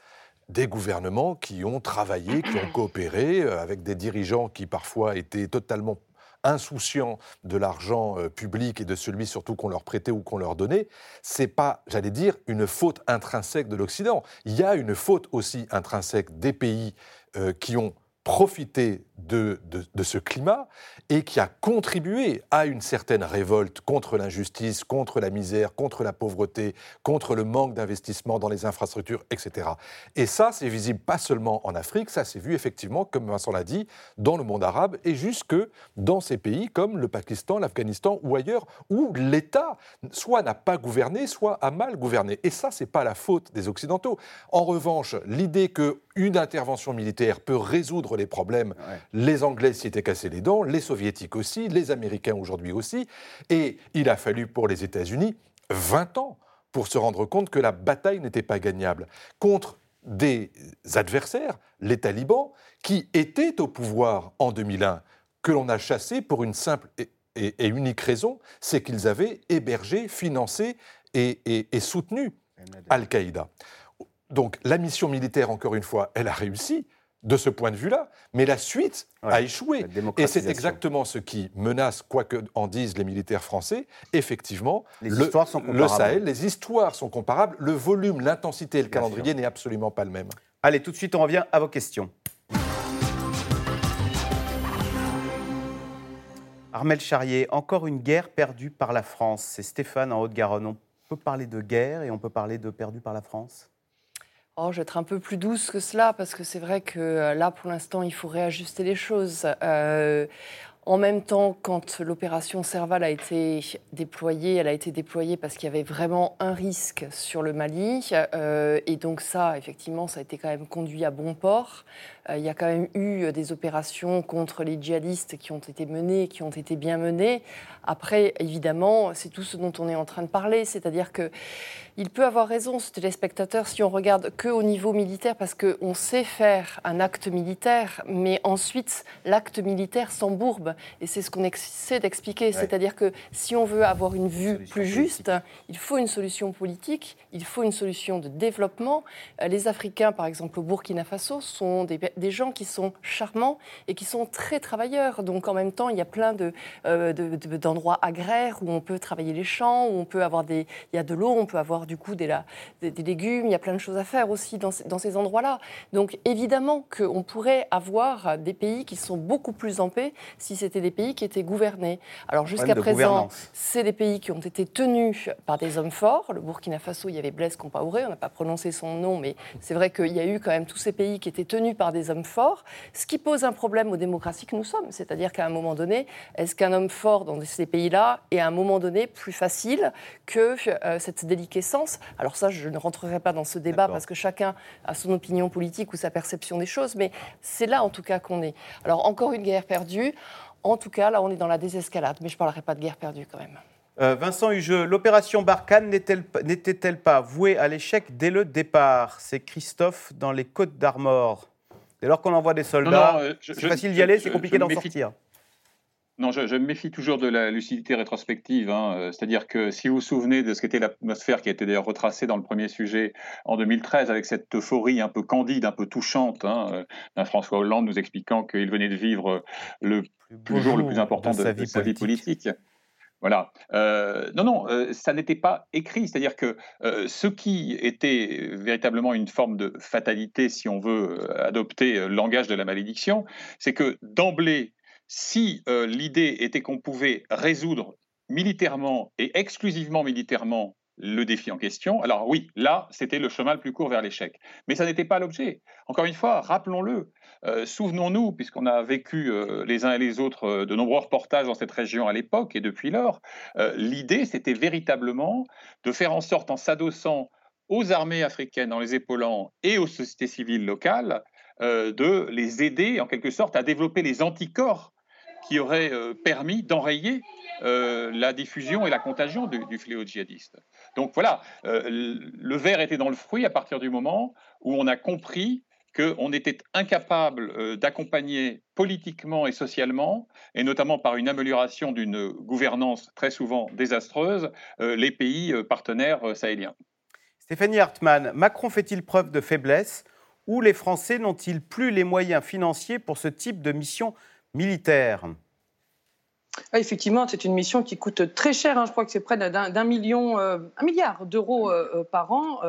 des gouvernements qui ont travaillé, qui ont coopéré, avec des dirigeants qui parfois étaient totalement insouciants de l'argent euh, public et de celui surtout qu'on leur prêtait ou qu'on leur donnait, c'est pas, j'allais dire, une faute intrinsèque de l'Occident. Il y a une faute aussi intrinsèque des pays euh, qui ont profité de, de, ce climat et qui a contribué à une certaine révolte contre l'injustice, contre la misère, contre la pauvreté, contre le manque d'investissement dans les infrastructures, etc. Et ça, c'est visible pas seulement en Afrique, ça s'est vu effectivement, comme Vincent l'a dit, dans le monde arabe et jusque dans ces pays comme le Pakistan, l'Afghanistan ou ailleurs, où l'État soit n'a pas gouverné, soit a mal gouverné. Et ça, c'est pas la faute des Occidentaux. En revanche, l'idée que une intervention militaire peut résoudre les problèmes. Les Anglais s'y étaient cassés les dents, les Soviétiques aussi, les Américains aujourd'hui aussi. Et il a fallu pour les États-Unis 20 ans pour se rendre compte que la bataille n'était pas gagnable contre des adversaires, les talibans, qui étaient au pouvoir en 2001, que l'on a chassés pour une simple et, unique raison, c'est qu'ils avaient hébergé, financé et soutenu Al-Qaïda. Donc la mission militaire, encore une fois, elle a réussi de ce point de vue-là, mais la suite a échoué. Et c'est exactement ce qui menace, quoi que en disent les militaires français, effectivement, les le, histoires sont le Sahel, les histoires sont comparables, le volume, l'intensité et le calendrier n'est absolument pas le même. Allez, tout de suite, on revient à vos questions. Armel Charrier, encore une guerre perdue par la France. C'est Stéphane en Haute-Garonne. On peut parler de guerre et on peut parler de perdue par la France? Oh, je vais être un peu plus douce que cela, parce que c'est vrai que euh, là, pour l'instant, il faut réajuster les choses. Euh, En même temps, quand l'opération Serval a été déployée, elle a été déployée parce qu'il y avait vraiment un risque sur le Mali. Euh, et donc ça, effectivement, ça a été quand même conduit à bon port. Il y a quand même eu des opérations contre les djihadistes qui ont été menées, qui ont été bien menées. Après, évidemment, c'est tout ce dont on est en train de parler, c'est-à-dire que il peut avoir raison, ce téléspectateur, si on regarde que au niveau militaire, parce qu'on sait faire un acte militaire, mais ensuite l'acte militaire s'embourbe, et c'est ce qu'on essaie d'expliquer. C'est-à-dire que si on veut avoir une vue plus juste, il faut une solution politique, il faut une solution de développement. Euh, les Africains, par exemple, au Burkina Faso, sont des, des gens qui sont charmants et qui sont très travailleurs. Donc en même temps, il y a plein euh, d'endroits de, agraires où on peut travailler les champs, où on peut avoir des, il y a de l'eau, on peut avoir du coup des, des, légumes, il y a plein de choses à faire aussi dans, dans ces endroits-là. Donc évidemment qu'on pourrait avoir des pays qui sont beaucoup plus en paix si c'était des pays qui étaient gouvernés. Alors jusqu'à présent, c'est des pays qui ont été tenus par des hommes forts. Le Burkina Faso, il y avait Blaise Compaoré, on n'a pas prononcé son nom, mais c'est vrai qu'il y a eu quand même tous ces pays qui étaient tenus par des hommes forts, ce qui pose un problème aux démocraties que nous sommes. C'est-à-dire qu'à un moment donné, est-ce qu'un homme fort dans ces pays-là est à un moment donné plus facile que euh, cette déliquescence alors ça, je ne rentrerai pas dans ce débat parce que chacun a son opinion politique ou sa perception des choses, mais c'est là en tout cas qu'on est. Alors encore une guerre perdue. En tout cas, là, on est dans la désescalade, mais je ne parlerai pas de guerre perdue quand même. Euh, Vincent Hugeux, l'opération Barkhane n'était-elle pas vouée à l'échec dès le départ? C'est Christophe dans les Côtes d'Armor. Dès lors qu'on envoie des soldats, euh, c'est facile d'y aller, c'est compliqué d'en sortir. Non, je, me méfie toujours de la lucidité rétrospective. Hein. Euh, c'est-à-dire que si vous vous souvenez de ce qu'était l'atmosphère qui a été d'ailleurs retracée dans le premier sujet en 2013, avec cette euphorie un peu candide, un peu touchante, hein, euh, d'un François Hollande nous expliquant qu'il venait de vivre le jour le plus important de, sa, vie politique. Voilà. Euh, non, non, ça n'était pas écrit. C'est-à-dire que ce qui était véritablement une forme de fatalité, si on veut adopter le langage de la malédiction, c'est que d'emblée, si euh, l'idée était qu'on pouvait résoudre militairement et exclusivement militairement le défi en question, alors oui, là, c'était le chemin le plus court vers l'échec. Mais ça n'était pas l'objet. Encore une fois, rappelons-le, euh, souvenons-nous, puisqu'on a vécu euh, les uns et les autres de nombreux reportages dans cette région à l'époque et depuis lors, l'idée, c'était véritablement de faire en sorte, en s'adossant aux armées africaines, en les épaulant et aux sociétés civiles locales, de les aider en quelque sorte à développer les anticorps qui aurait euh, permis d'enrayer euh, la diffusion et la contagion du, fléau djihadiste. Donc voilà, euh, le verre était dans le fruit à partir du moment où on a compris qu'on était incapable d'accompagner politiquement et socialement, et notamment par une amélioration d'une gouvernance très souvent désastreuse, les pays partenaires sahéliens. Stéphanie Hartmann, Macron fait-il preuve de faiblesse ou les Français n'ont-ils plus les moyens financiers pour ce type de mission militaire. effectivement, c'est une mission qui coûte très cher. Hein. Je crois que c'est près d'un million, euh, un milliard d'euros euh, euh, par an.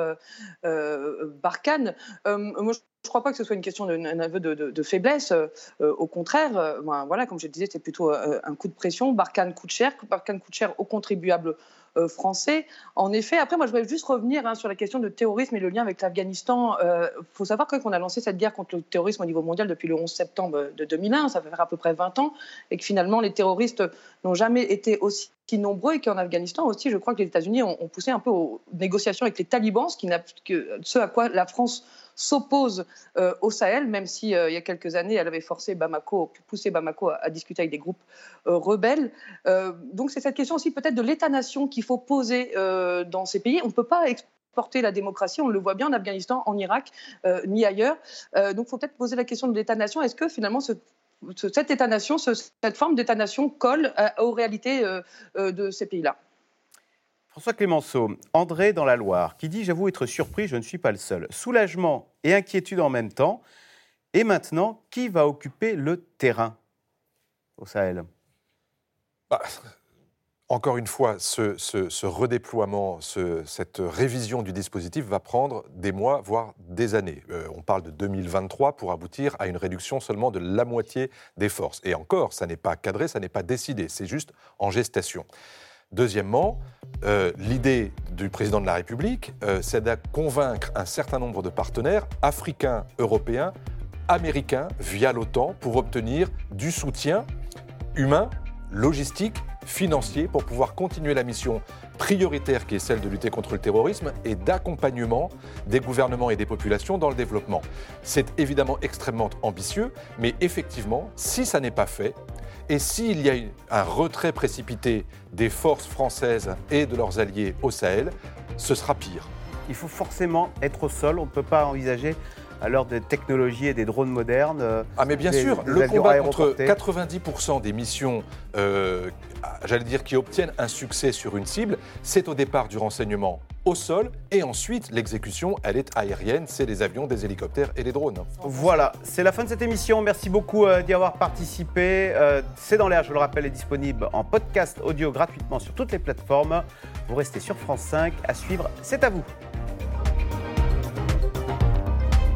Barkhane. moi, je ne crois pas que ce soit une question d'un aveu de, faiblesse. au contraire, voilà, comme je le disais, c'est plutôt un coup de pression. Barkhane coûte cher. Barkhane coûte cher aux contribuables euh, français. En effet, après, moi, je voudrais juste revenir hein, sur la question de terrorisme et le lien avec l'Afghanistan. Il euh, faut savoir qu'on a lancé cette guerre contre le terrorisme au niveau mondial depuis le 11 septembre de 2001, ça fait à peu près 20 ans, et que finalement, les terroristes n'ont jamais été aussi nombreux et qu'en Afghanistan aussi, je crois que les États-Unis ont, poussé un peu aux négociations avec les talibans, ce à quoi la France s'oppose euh, au Sahel, même si euh, il y a quelques années, elle avait forcé Bamako, poussé Bamako à, discuter avec des groupes euh, rebelles. donc c'est cette question aussi peut-être de l'État-nation qu'il faut poser dans ces pays. On ne peut pas exporter la démocratie, on le voit bien en Afghanistan, en Irak, ni ailleurs. donc il faut peut-être poser la question de l'État-nation. Est-ce que finalement État-nation, cette forme d'État-nation colle aux réalités de ces pays-là? François Clémenceau, André dans la Loire, qui dit J'avoue être surpris, je ne suis pas le seul. Soulagement et inquiétude en même temps. Et maintenant, qui va occuper le terrain au Sahel? Bah, Encore une fois, ce, redéploiement, cette révision du dispositif va prendre des mois, voire des années. Euh, on parle de 2023 pour aboutir à une réduction seulement de la moitié des forces. Et encore, ça n'est pas cadré, ça n'est pas décidé, c'est juste en gestation. Deuxièmement, euh, l'idée du président de la République, euh, c'est de convaincre un certain nombre de partenaires africains, européens, américains, via l'OTAN, pour obtenir du soutien humains, logistiques, financiers pour pouvoir continuer la mission prioritaire qui est celle de lutter contre le terrorisme et d'accompagnement des gouvernements et des populations dans le développement. C'est évidemment extrêmement ambitieux, mais effectivement, si ça n'est pas fait, et s'il y a un retrait précipité des forces françaises et de leurs alliés au Sahel, ce sera pire. Il faut forcément être au sol, on ne peut pas envisager à l'heure des technologies et des drones modernes. Euh, ah mais bien sûr, le combat contre 90% des missions, euh, j'allais dire, qui obtiennent un succès sur une cible, c'est au départ du renseignement au sol et ensuite l'exécution, elle est aérienne, c'est les avions, des hélicoptères et les drones. Voilà, c'est la fin de cette émission. Merci beaucoup euh, d'y avoir participé. c'est dans l'air, je le rappelle, est disponible en podcast audio gratuitement sur toutes les plateformes. Vous restez sur France 5 à suivre, c'est à vous.